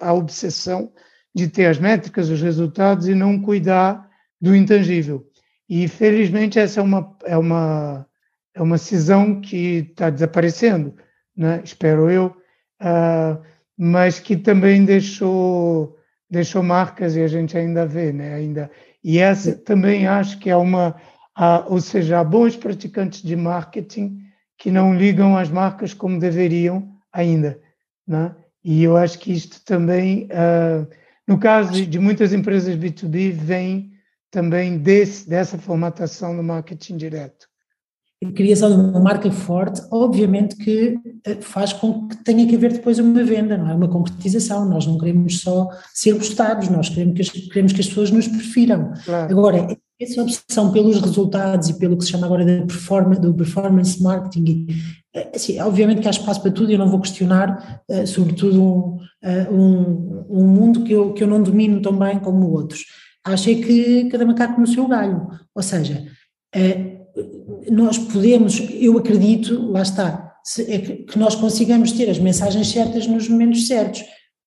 a obsessão de ter as métricas, os resultados e não cuidar do intangível. E felizmente essa é uma, é uma, é uma cisão que está desaparecendo, né? espero eu, uh, mas que também deixou deixou marcas e a gente ainda vê, né? Ainda e essa também acho que é uma, a, ou seja, há bons praticantes de marketing que não ligam às marcas como deveriam ainda, né? E eu acho que isto também, uh, no caso de muitas empresas B2B, vem também desse, dessa formatação no marketing direto
a criação de uma marca forte, obviamente que eh, faz com que tenha que haver depois uma venda, não é? Uma concretização. Nós não queremos só ser gostados, nós queremos que as, queremos que as pessoas nos prefiram. Claro. Agora, essa obsessão pelos resultados e pelo que se chama agora de performance, do performance marketing, eh, assim, obviamente que há espaço para tudo e eu não vou questionar, uh, sobretudo um, uh, um, um, mundo que eu, que eu não domino tão bem como outros. Acho é que cada macaco no seu galho, ou seja, uh, nós podemos, eu acredito, lá está, é que nós consigamos ter as mensagens certas nos momentos certos.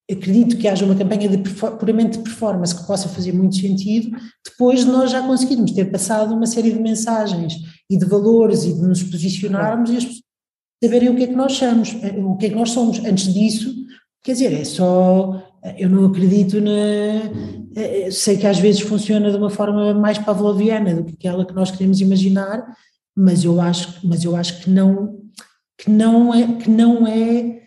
Acredito que haja uma campanha de puramente de performance que possa fazer muito sentido, depois de nós já conseguirmos ter passado uma série de mensagens e de valores e de nos posicionarmos e as pessoas saberem o que é que nós somos, eh, o que é que nós somos. Antes disso, quer dizer, é só eu não acredito na. Eh, sei que às vezes funciona de uma forma mais pavloviana do que aquela que nós queremos imaginar, mas eu acho, mas eu acho que não, que não é, que não é,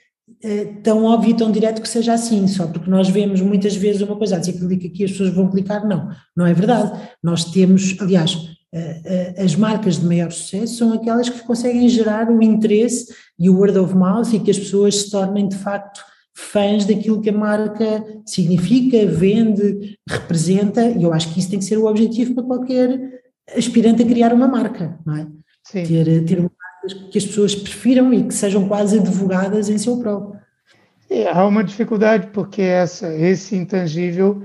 é tão óbvio e tão direto que seja assim, só porque nós vemos muitas vezes uma coisa, a dizer que clica aqui as pessoas vão clicar, não, não é verdade. Nós temos, aliás, eh, eh, as marcas de maior sucesso são aquelas que conseguem gerar o interesse e o word of mouth e que as pessoas se tornem de facto fãs daquilo que a marca significa, vende, representa, e eu acho que isso tem que ser o objetivo para qualquer aspirante a criar uma marca, não é? Sim. Ter, ter marcas que as pessoas prefiram e que sejam quase advogadas em seu próprio.
É, há uma dificuldade porque essa, esse intangível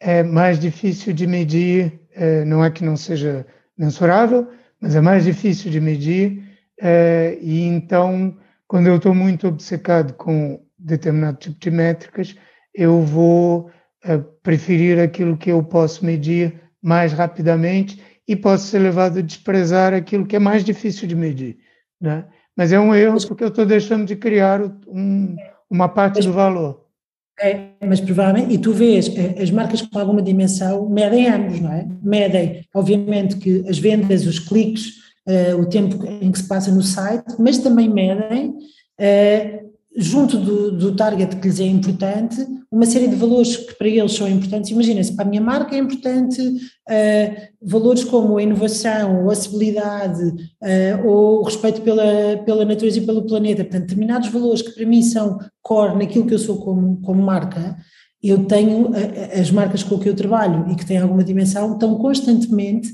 é mais difícil de medir, é, não é que não seja mensurável, mas é mais difícil de medir, é, e então, quando eu estou muito obcecado com determinado tipo de métricas, eu vou é, preferir aquilo que eu posso medir mais rapidamente e posso ser levado a desprezar aquilo que é mais difícil de medir. Né? Mas é um erro porque eu estou deixando de criar um, uma parte do valor.
É, mas provavelmente, e tu vês, eh, as marcas com alguma dimensão medem ambos, não é? Medem, obviamente, que as vendas, os cliques, uh, o tempo em que se passa no site, mas também medem uh, junto do, do, target que lhes é importante, uma série de valores que para eles são importantes. Imagina-se, para a minha marca é importante uh, valores como a inovação, a acessibilidade uh, ou o respeito pela, pela natureza e pelo planeta. Portanto, determinados valores que para mim são core naquilo que eu sou como, como marca, eu tenho uh, as marcas com que eu trabalho e que têm alguma dimensão, estão constantemente,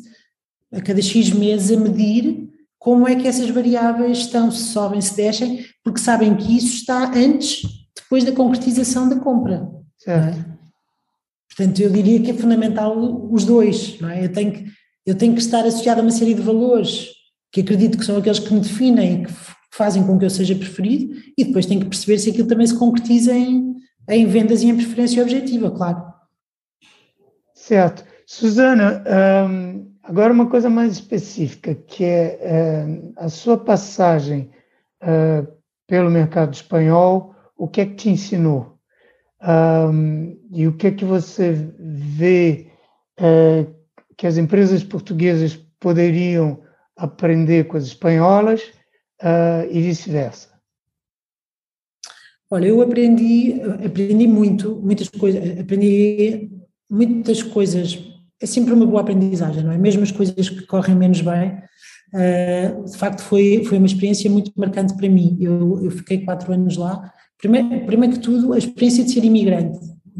a cada X meses, a medir como é que essas variáveis estão, se sobem, se descem, porque sabem que isso está antes, depois da concretização da compra. Certo. É? Portanto, eu diria que é fundamental os dois, não é? Eu tenho, que, eu tenho que estar associado a uma série de valores que acredito que são aqueles que me definem, que fazem com que eu seja preferido, e depois tenho que perceber se aquilo também se concretiza em, em vendas e em preferência objetiva, claro.
Certo. Susana, hum, Agora, uma coisa mais específica, que é, é a sua passagem é, pelo mercado espanhol, o que é que te ensinou? Um, e o que é que você vê é, que as empresas portuguesas poderiam aprender com as espanholas uh, e vice-versa?
Olha, eu aprendi, aprendi muito, muitas coisas, aprendi muitas coisas é sempre uma boa aprendizagem, não é? Mesmo as coisas que correm menos bem, uh, de facto foi, foi uma experiência muito marcante para mim. Eu, eu fiquei quatro anos lá. Primeiro, primeiro que tudo, a experiência de ser imigrante.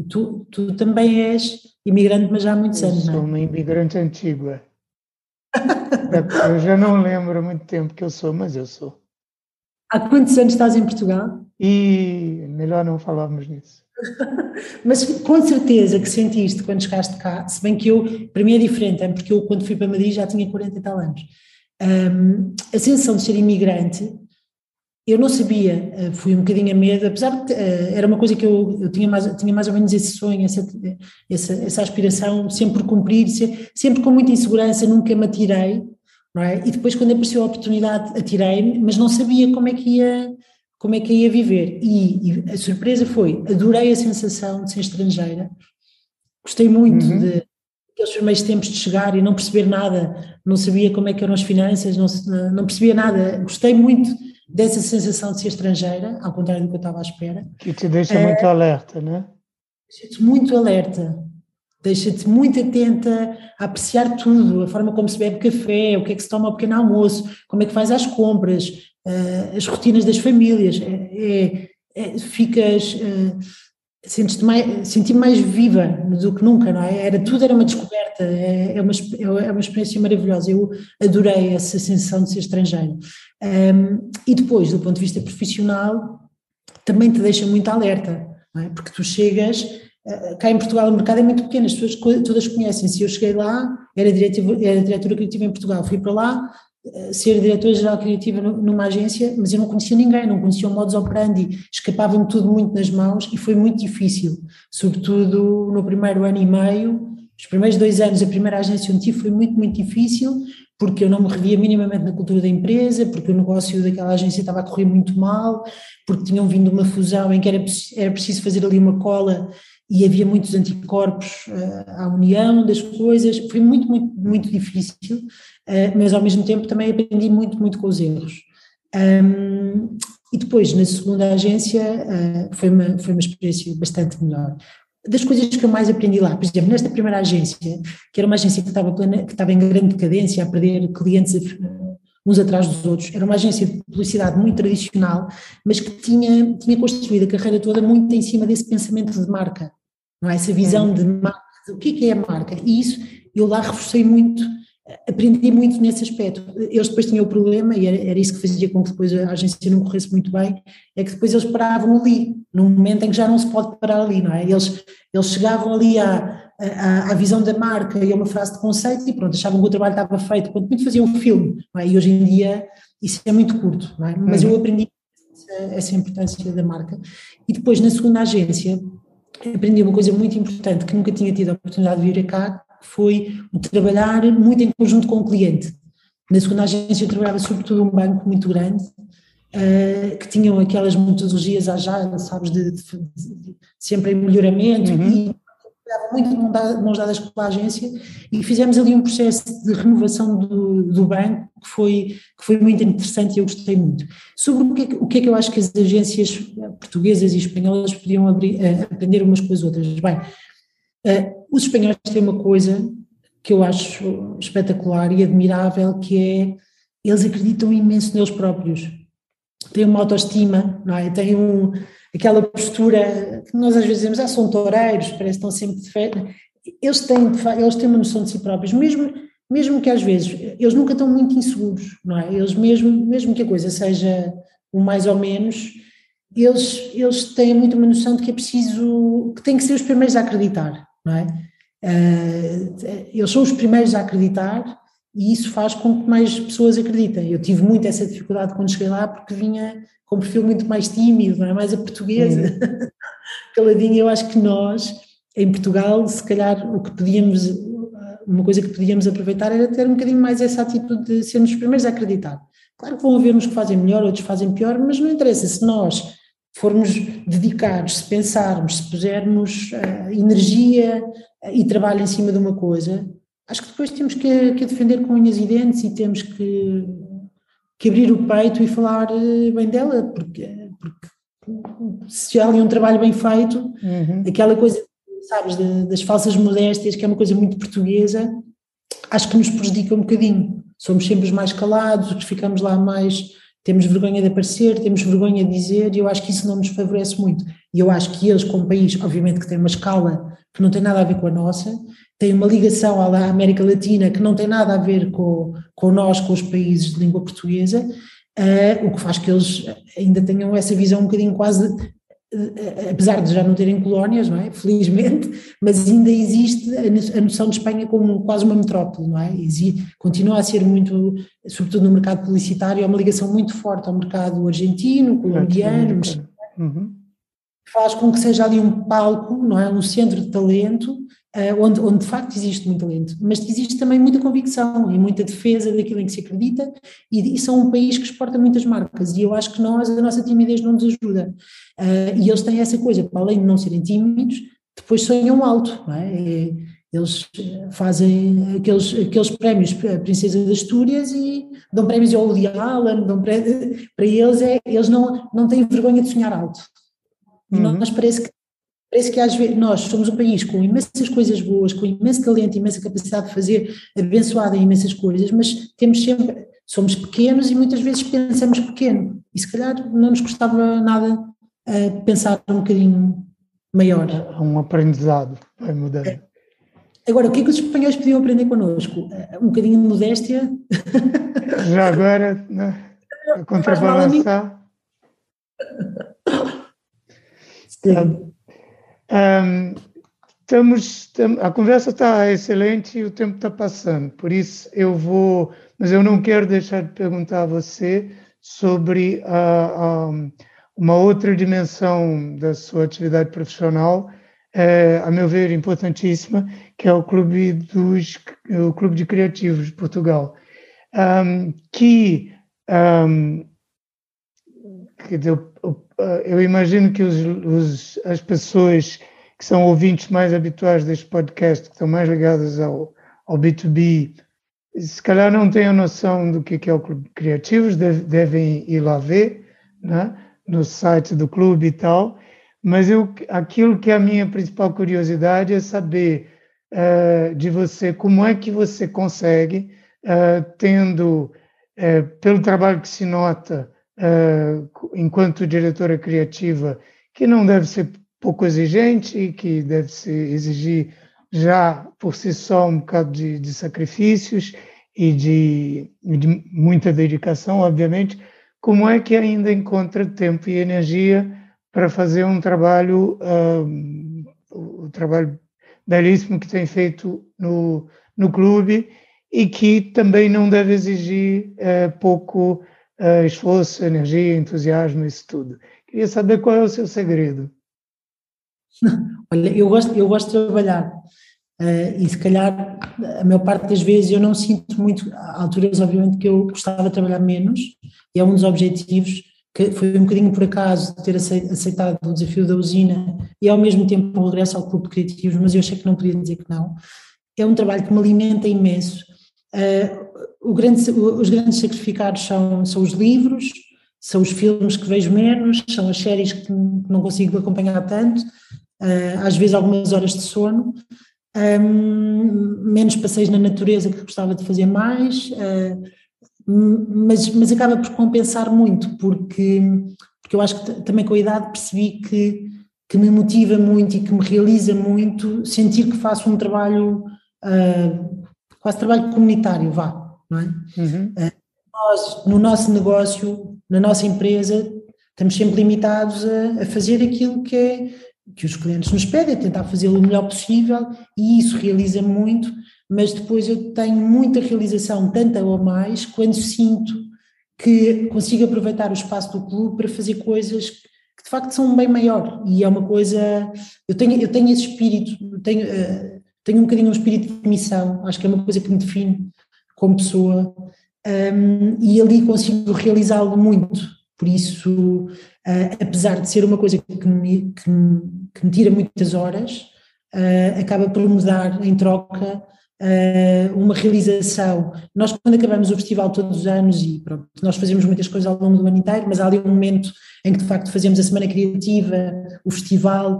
Tu, tu também és imigrante, mas já há muitos
eu
anos,
não é?
Sou
uma imigrante antiga. eu já não lembro há muito tempo que eu sou, mas eu sou.
Há quantos anos estás em Portugal?
E melhor não falarmos nisso.
Mas com certeza que sentiste quando chegaste cá, se bem que eu, para mim é diferente, é porque eu quando fui para Madrid já tinha 40 e tal anos. Um, a sensação de ser imigrante, eu não sabia, eh, fui um bocadinho a medo, apesar de uh, era uma coisa que eu, eu tinha, mais, tinha mais ou menos esse sonho, essa, essa, essa aspiração, sempre por cumprir, sempre com muita insegurança, nunca me atirei, é? E depois quando apareceu a oportunidade atirei-me, mas não sabia como é que ia como é que ia viver. E, e, a surpresa foi, adorei a sensação de ser estrangeira, gostei muito uhum. de aqueles primeiros tempos de chegar e não perceber nada, não sabia como é que eram as finanças, não, não percebia nada, gostei muito dessa sensação de ser estrangeira, ao contrário do que eu estava à espera.
Que te deixa é, muito alerta, não é?
Deixa-te muito alerta, deixa-te muito atenta a apreciar tudo, a forma como se bebe café, o que é que se toma ao pequeno almoço, como é que faz as compras, uh, as rotinas das famílias, é, é, é ficas, uh, sentes-te mais, senti mais viva do que nunca, não é? Era, tudo era uma descoberta, é, é, uma, é uma experiência maravilhosa, eu adorei essa sensação de ser estrangeiro. Um, e depois, do ponto de vista profissional, também te deixa muito alerta, é? porque tu chegas, uh, cá em Portugal o mercado é muito pequeno, as pessoas todas conhecem, se eu cheguei lá, era, era diretora criativa em Portugal, fui para lá, eh, ser diretora-geral criativa numa agência, mas eu não conhecia ninguém, não conhecia o modus operandi, escapava-me tudo muito nas mãos e foi muito difícil, sobretudo no primeiro ano e meio, os primeiros dois anos, a primeira agência onde tive foi muito, muito difícil, porque eu não me revia minimamente na cultura da empresa, porque o negócio daquela agência estava a correr muito mal, porque tinham vindo uma fusão em que era, era preciso fazer ali uma cola e havia muitos anticorpos uh, à união das coisas, foi muito, muito, muito difícil, mas ao mesmo tempo também aprendi muito, muito com os erros. Um, e depois, na segunda agência, uh, foi, uma, foi uma experiência bastante melhor. Das coisas que eu mais aprendi lá, por exemplo, nesta primeira agência, que era uma agência que estava, plena, que estava em grande decadência, a perder clientes uns atrás dos outros, era uma agência de publicidade muito tradicional, mas que tinha, tinha construído a carreira toda muito em cima desse pensamento de marca não é? Essa visão de marca, o que é, que é a marca? E isso eu lá reforcei muito aprendi muito nesse aspecto. Eles depois tinham o problema, e era, era, isso que fazia com que depois a agência não corresse muito bem, é que depois eles paravam ali, num momento em que já não se pode parar ali, não é? Eles, eles chegavam ali à, à, à visão da marca e a uma frase de conceito e pronto, achavam que o trabalho estava feito, quando muito faziam um filme, não é? E hoje em dia isso é muito curto, não é? Mas uhum. eu aprendi essa, essa importância da marca. E depois, na segunda agência, aprendi uma coisa muito importante que nunca tinha tido a oportunidade de vir cá, foi o trabalhar muito em conjunto com o cliente. Na segunda agência eu trabalhava sobretudo um banco muito grande, uh, que tinham aquelas metodologias já, sabes, de, de, de, sempre em melhoramento uhum. e muito de mãos dadas com a agência e fizemos ali um processo de renovação do, do banco que foi, que foi muito interessante e eu gostei muito. Sobre o que, é, o que é que eu acho que as agências portuguesas e espanholas podiam abrir, uh, aprender umas com as outras. Bem, uh, os espanhóis têm uma coisa que eu acho espetacular e admirável, que é eles acreditam imenso neles próprios. Têm uma autoestima, não é? Têm um, aquela postura que nós às vezes dizemos, ah, são toureiros, parece que estão sempre de fé. Eles têm, eles têm uma noção de si próprios, mesmo, mesmo que às vezes, eles nunca estão muito inseguros, não é? Eles mesmo, mesmo que a coisa seja o mais ou menos, eles, eles têm muito uma noção de que é preciso, que têm que ser os primeiros a acreditar, não é? Uh, eles são os primeiros a acreditar e isso faz com que mais pessoas acreditem. Eu tive muito essa dificuldade quando cheguei lá porque vinha com um perfil muito mais tímido, não é? mais a portuguesa, uhum. caladinha. Eu acho que nós, em Portugal, se calhar o que podíamos, uma coisa que podíamos aproveitar era ter um bocadinho mais essa atitude de sermos os primeiros a acreditar. Claro que vão haver uns que fazem melhor, outros fazem pior, mas não interessa, se nós formos dedicados, se pensarmos, se pusermos uh, energia uh, e trabalho em cima de uma coisa, acho que depois temos que, que defender com unhas e dentes e temos que, que abrir o peito e falar uh, bem dela, porque, porque se há ali um trabalho bem feito, uhum. aquela coisa, sabes, de, das falsas modéstias, que é uma coisa muito portuguesa, acho que nos prejudica um bocadinho. Somos sempre os mais calados, os que ficamos lá mais temos vergonha de aparecer, temos vergonha de dizer, e eu acho que isso não nos favorece muito. E eu acho que eles, como país, obviamente que têm uma escala que não tem nada a ver com a nossa, têm uma ligação à América Latina que não tem nada a ver com, com nós, com os países de língua portuguesa, uh, o que faz que eles ainda tenham essa visão um bocadinho quase apesar de já não terem colónias, não é? Felizmente, mas ainda existe a noção de Espanha como quase uma metrópole, não é? Existe, continua a ser muito, sobretudo no mercado publicitário, é uma ligação muito forte ao mercado argentino, colombiano, uhum. faz com que seja ali um palco, não é? Um centro de talento onde, onde de facto existe muito talento, mas existe também muita convicção e muita defesa daquilo em que se acredita, e, e são um país que exporta muitas marcas, e eu acho que nós, a nossa timidez não nos ajuda. Uh, e eles têm essa coisa, para além de não serem tímidos, depois sonham alto, não é? Eles fazem aqueles, aqueles prémios a Princesa das Astúrias e dão prémios ao Woody Allen, dão prémios, para eles é, eles não, não têm vergonha de sonhar alto. E uhum. nós parece que Parece que às vezes nós somos um país com imensas coisas boas, com imenso talento, imensa capacidade de fazer, abençoado em imensas coisas, mas temos sempre, somos pequenos e muitas vezes pensamos pequeno. E se calhar não nos custava nada uh, pensar um bocadinho maior.
É um aprendizado, vai mudando. É.
Agora, o que é que os espanhóis podiam aprender connosco? Uh, um bocadinho de modéstia.
Já agora, né? a contrabalançar. Sim. Um, estamos, a conversa está excelente e o tempo está passando, por isso eu vou, mas eu não quero deixar de perguntar a você sobre a, a, uma outra dimensão da sua atividade profissional, é, a meu ver importantíssima, que é o Clube dos o Clube de Criativos de Portugal, um, que um, quer dizer, eu imagino que os, os, as pessoas que são ouvintes mais habituais deste podcast, que estão mais ligadas ao, ao B2B, se calhar não têm a noção do que é o Clube de Criativos, devem ir lá ver, né, no site do clube e tal, mas eu, aquilo que é a minha principal curiosidade é saber uh, de você como é que você consegue, uh, tendo, uh, pelo trabalho que se nota, enquanto diretora criativa, que não deve ser pouco exigente e que deve se exigir já por si só um bocado de, de sacrifícios e de, de muita dedicação, obviamente, como é que ainda encontra tempo e energia para fazer um trabalho, um, o trabalho belíssimo que tem feito no, no clube e que também não deve exigir é, pouco é, esforço, energia, entusiasmo, isso tudo. Queria saber qual é o seu segredo.
Olha, eu gosto, eu gosto de trabalhar uh, e se calhar a maior parte das vezes eu não sinto muito, há alturas obviamente que eu gostava de trabalhar menos e é um dos objetivos que foi um bocadinho por acaso ter aceitado o desafio da usina e ao mesmo tempo um regresso ao clube de criativos, mas eu achei que não podia dizer que não. É um trabalho que me alimenta imenso. Uh, grande, os grandes sacrificados são, são os livros, são os filmes que vejo menos, são as séries que não consigo acompanhar tanto, uh, às vezes algumas horas de sono, menos passeios na natureza que gostava de fazer mais, uh, mas, mas acaba por compensar muito, porque, porque eu acho que também com a idade percebi que, que me motiva muito e que me realiza muito sentir que faço um trabalho, uh, quase trabalho comunitário, vá, não é? Uhum. Uh, nós, no nosso negócio, na nossa empresa, estamos sempre limitados a, a fazer aquilo que é que os clientes nos pedem, tentar fazê-lo o melhor possível e isso realiza muito, mas depois eu tenho muita realização, tanta ou mais, quando sinto que consigo aproveitar o espaço do clube para fazer coisas que de facto são bem maior e é uma coisa, eu tenho, eu tenho esse espírito, tenho, uh, tenho um bocadinho um espírito de missão, acho que é uma coisa que me define como pessoa um, e ali consigo realizá-lo muito, por isso Uh, apesar de ser uma coisa que me, que me, que me tira muitas horas, uh, acaba por me dar em troca uh, uma realização. Nós, quando acabamos o festival todos os anos, e pronto, nós fazemos muitas coisas ao longo do ano inteiro, mas há ali um momento em que de facto fazemos a Semana Criativa, o festival,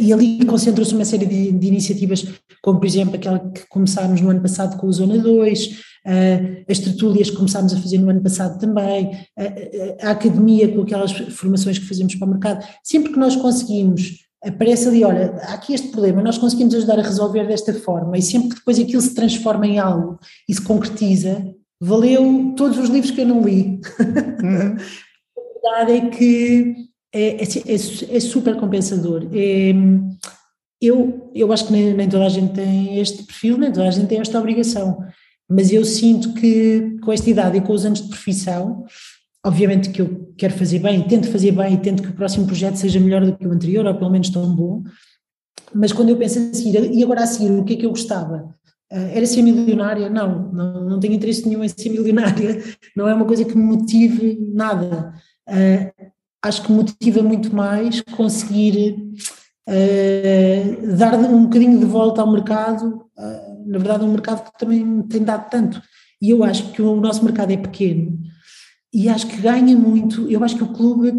e ali concentra-se uma série de, de, iniciativas, como por exemplo aquela que começámos no ano passado com o Zona 2, Uh, as tertúlias que começámos a fazer no ano passado também, uh, a academia com aquelas formações que fazemos para o mercado, sempre que nós conseguimos, aparece ali, olha, há aqui este problema, nós conseguimos ajudar a resolver desta forma, e sempre que depois aquilo se transforma em algo e se concretiza, valeu todos os livros que eu não li. Uhum. a verdade é que é, é, é, é super compensador. É, eu, eu acho que nem, nem toda a gente tem este perfil, nem toda a gente tem esta obrigação mas eu sinto que com esta idade e com os anos de profissão, obviamente que eu quero fazer bem, tento fazer bem e tento que o próximo projeto seja melhor do que o anterior, ou pelo menos tão bom, mas quando eu penso a seguir, e agora a seguir, o que é que eu gostava? Uh, era ser milionária? Não, não, não tenho interesse nenhum em ser milionária, não é uma coisa que me motive nada. Uh, acho que motiva muito mais conseguir uh, dar um bocadinho de volta ao mercado na verdade, um mercado que também tem dado tanto. E eu acho que o nosso mercado é pequeno e acho que ganha muito. Eu acho que o clube,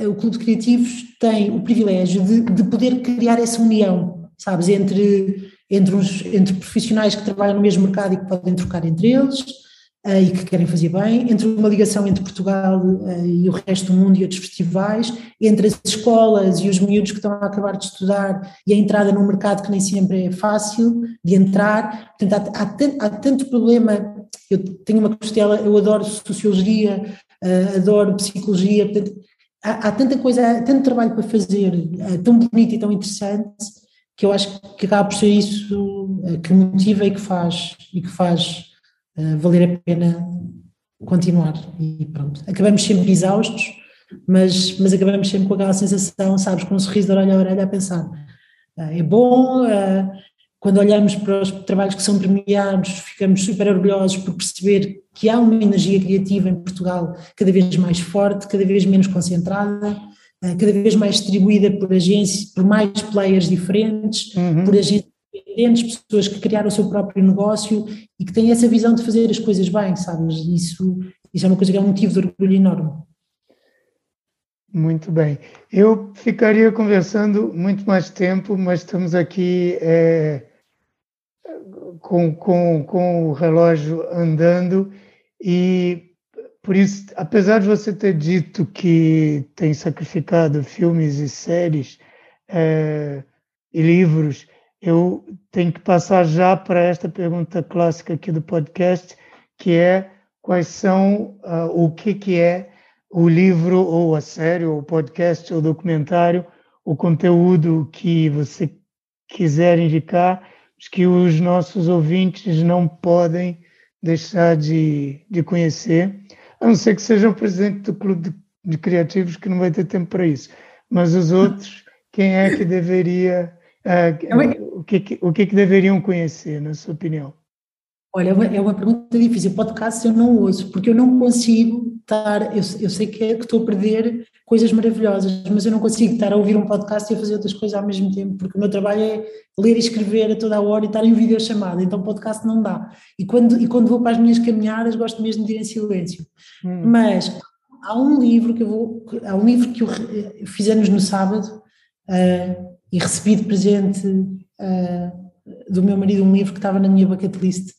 o clube de criativos tem o privilégio de, de poder criar essa união, sabes, entre, entre, os, entre profissionais que trabalham no mesmo mercado e que podem trocar entre eles uh, e que querem fazer bem, entre uma ligação entre Portugal uh, e o resto do mundo e outros festivais, entre as escolas e os miúdos que estão a acabar de estudar e a entrada num mercado que nem sempre é fácil de entrar. Portanto, há, há, tanto, há tanto problema. Eu tenho uma costela, eu adoro sociologia, uh, adoro psicologia, portanto, há, há, tanta coisa, há tanto trabalho para fazer, tão bonito e tão interessante que eu acho que acaba por ser isso que motiva e que faz e que faz uh, valer a pena continuar. E pronto, acabamos sempre exaustos, mas, mas acabamos sempre com aquela sensação, sabes, com um sorriso de orelha a orelha a pensar. Uh, é bom, uh, quando olhamos para os trabalhos que são premiados, ficamos super orgulhosos por perceber que há uma energia criativa em Portugal cada vez mais forte, cada vez menos concentrada, cada vez mais distribuída por agências, por mais players diferentes, uhum. por agências independentes, pessoas que criaram o seu próprio negócio e que têm essa visão de fazer as coisas bem, sabes? Isso, isso é uma coisa que é um motivo de orgulho enorme.
Muito bem. Eu ficaria conversando muito mais tempo, mas estamos aqui é, com, com, com o relógio andando e por isso, apesar de você ter dito que tem sacrificado filmes e séries é, e livros, eu tenho que passar já para esta pergunta clássica aqui do podcast, que é quais são, uh, o que, que é o livro ou a série ou o podcast ou o documentário, o conteúdo que você quiser indicar, que os nossos ouvintes não podem deixar de, de conhecer, a não ser que seja o presidente do clube de, de criativos que não vai ter tempo para isso. Mas os outros, quem é que deveria, uh, o, que, o que, que deveriam conhecer, na sua opinião?
Olha, é uma, é uma pergunta difícil. Podcast eu não ouço, porque eu não consigo estar. Eu, eu sei que, é, que estou a perder coisas maravilhosas, mas eu não consigo estar a ouvir um podcast e a fazer outras coisas ao mesmo tempo, porque o meu trabalho é ler e escrever a toda a hora e estar em videochamada, então podcast não dá. E quando, e quando vou para as minhas caminhadas, gosto mesmo de ir em silêncio. Hum. Mas há um livro que eu vou. Há um livro que eu, eu fiz anos no sábado uh, e recebi de presente. Uh, do meu marido um livro que estava na minha bucket list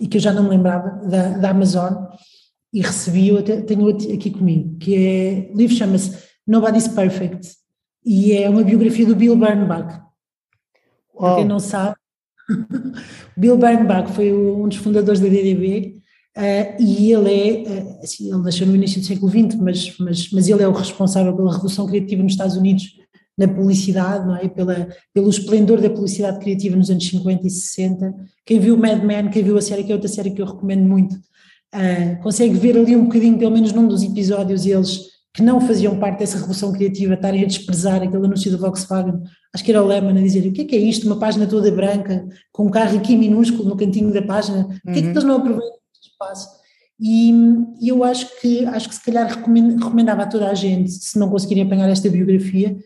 e que eu já não me lembrava, da, da Amazon, e recebi, eu até tenho aqui comigo, que é, o livro chama-se Nobody's Perfect, e é uma biografia do Bill Bernbach. Para quem não sabe, Bill Bernbach foi um dos fundadores da DDB, uh, e ele é, uh, assim, ele nasceu no início do século XX, mas, mas, mas ele é o responsável pela Revolução Criativa nos Estados Unidos, na publicidade, não é? Pela, pelo esplendor da publicidade criativa nos anos 50 e 60. Quem viu Mad Men, quem viu a série, que é outra série que eu recomendo muito, uh, consegue ver ali um bocadinho, pelo menos num dos episódios, eles que não faziam parte dessa revolução criativa estarem a desprezar aquele anúncio da Volkswagen, acho que era o Lehmann a dizer o que é que é isto, uma página toda branca, com um carro aqui minúsculo no cantinho da página, uhum. que é que uhum. eles não aproveitam este espaço? E, e, eu acho que, acho que se calhar recomendava a toda a gente, se não conseguirem apanhar esta biografia,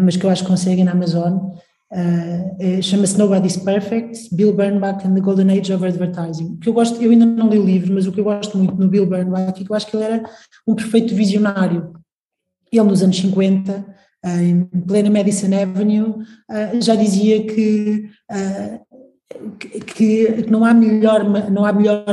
mas que eu acho que conseguem na Amazon. Uh, Chama-se Nobody's Perfect, Bill Bernbach and the Golden Age of Advertising. Que eu gosto, eu ainda não li o livro, mas o que eu gosto muito no Bill Bernbach é que eu acho que ele era um perfeito visionário. Ele nos anos 50, uh, em plena Madison Avenue, já dizia que, que, que não há melhor, não há melhor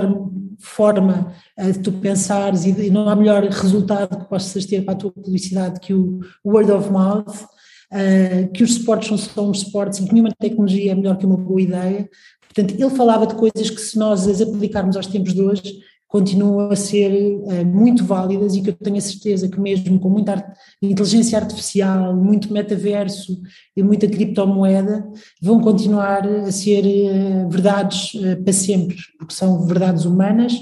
forma uh, de tu pensares e não há melhor resultado que possas ter para a tua publicidade que o word of mouth, uh, que os esportes são só uns esportes e que nenhuma tecnologia é melhor que uma boa ideia. Portanto, ele falava de coisas que se nós as aplicarmos aos tempos de hoje, continuam a ser uh, muito válidas e que eu tenho a certeza que mesmo com muita art inteligência artificial, muito metaverso e muita criptomoeda, vão continuar a ser uh, verdades uh, para sempre, porque são verdades humanas.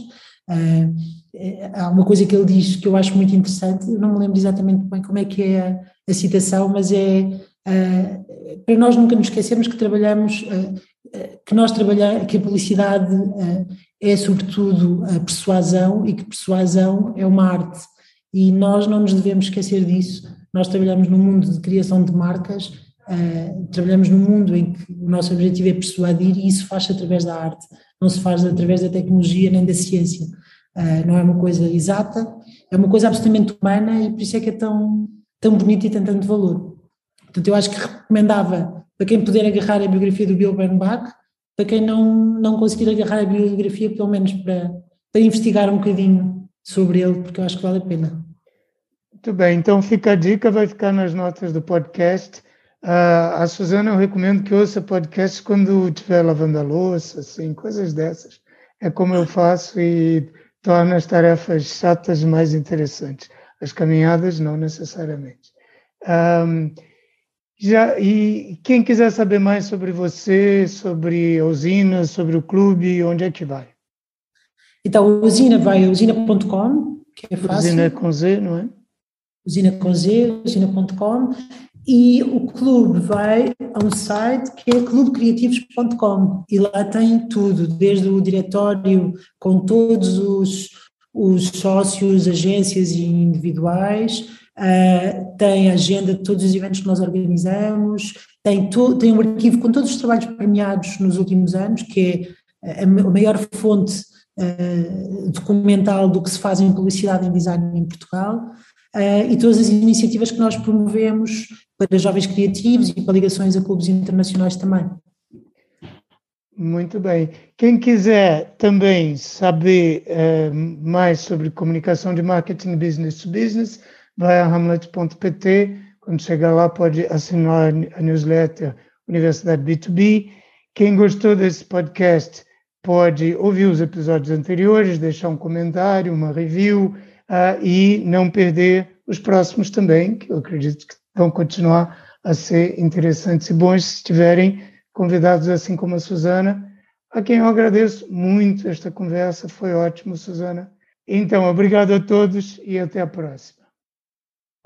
há uma coisa que ele diz que eu acho muito interessante, eu não me lembro exatamente bem como é que é a, a citação, mas é para nós nunca nos esquecermos que trabalhamos, que nós trabalhamos, que a publicidade é sobretudo a persuasão e que persuasão é uma arte e nós não nos devemos esquecer disso. Nós trabalhamos num mundo de criação de marcas, uh, trabalhamos num mundo em que o nosso objetivo é persuadir e isso faz-se através da arte, não se faz através da tecnologia nem da ciência. Uh, não é uma coisa exata, é uma coisa absolutamente humana e por isso é que é tão, tão bonito e tem tanto valor. Portanto, eu acho que recomendava para quem puder agarrar a biografia do Bill Bernbach, para quem não, não conseguir agarrar a biografia, pelo menos para, para investigar um bocadinho sobre ele, porque eu acho que vale a pena.
Muito bem, então fica a dica, vai ficar nas notas do podcast. Uh, a Suzana eu recomendo que ouça podcast quando estiver lavando a louça, assim, coisas dessas. É como eu faço e torna as tarefas chatas mais interessantes. As caminhadas não necessariamente. Um, já, e quem quiser saber mais sobre você, sobre a usina, sobre o clube, onde é que vai?
Então, a usina vai a usina.com, que é fácil.
Usina com Z, não é?
Usina com Z, usina.com. E o clube vai a um site que é clubecriativos.com e lá tem tudo, desde o diretório com todos os, os sócios, agências e individuais, Uh, tem a agenda de todos os eventos que nós organizamos, tem, tem um arquivo com todos os trabalhos premiados nos últimos anos, que é a, a maior fonte uh, documental do que se faz em publicidade e design em Portugal, uh, e todas as iniciativas que nós promovemos para jovens criativos e para ligações a clubes internacionais também.
Muito bem. Quem quiser também saber mais sobre comunicação de marketing business to business, vai a hamlet.pt, quando chegar lá pode assinar a newsletter Universidade B2B. Quem gostou desse podcast pode ouvir os episódios anteriores, deixar um comentário, uma review uh, e não perder os próximos também, que eu acredito que vão continuar a ser interessantes e bons se estiverem convidados assim como a Suzana, a quem eu agradeço muito esta conversa, foi ótimo, Suzana. Então, obrigado a todos e até a próxima.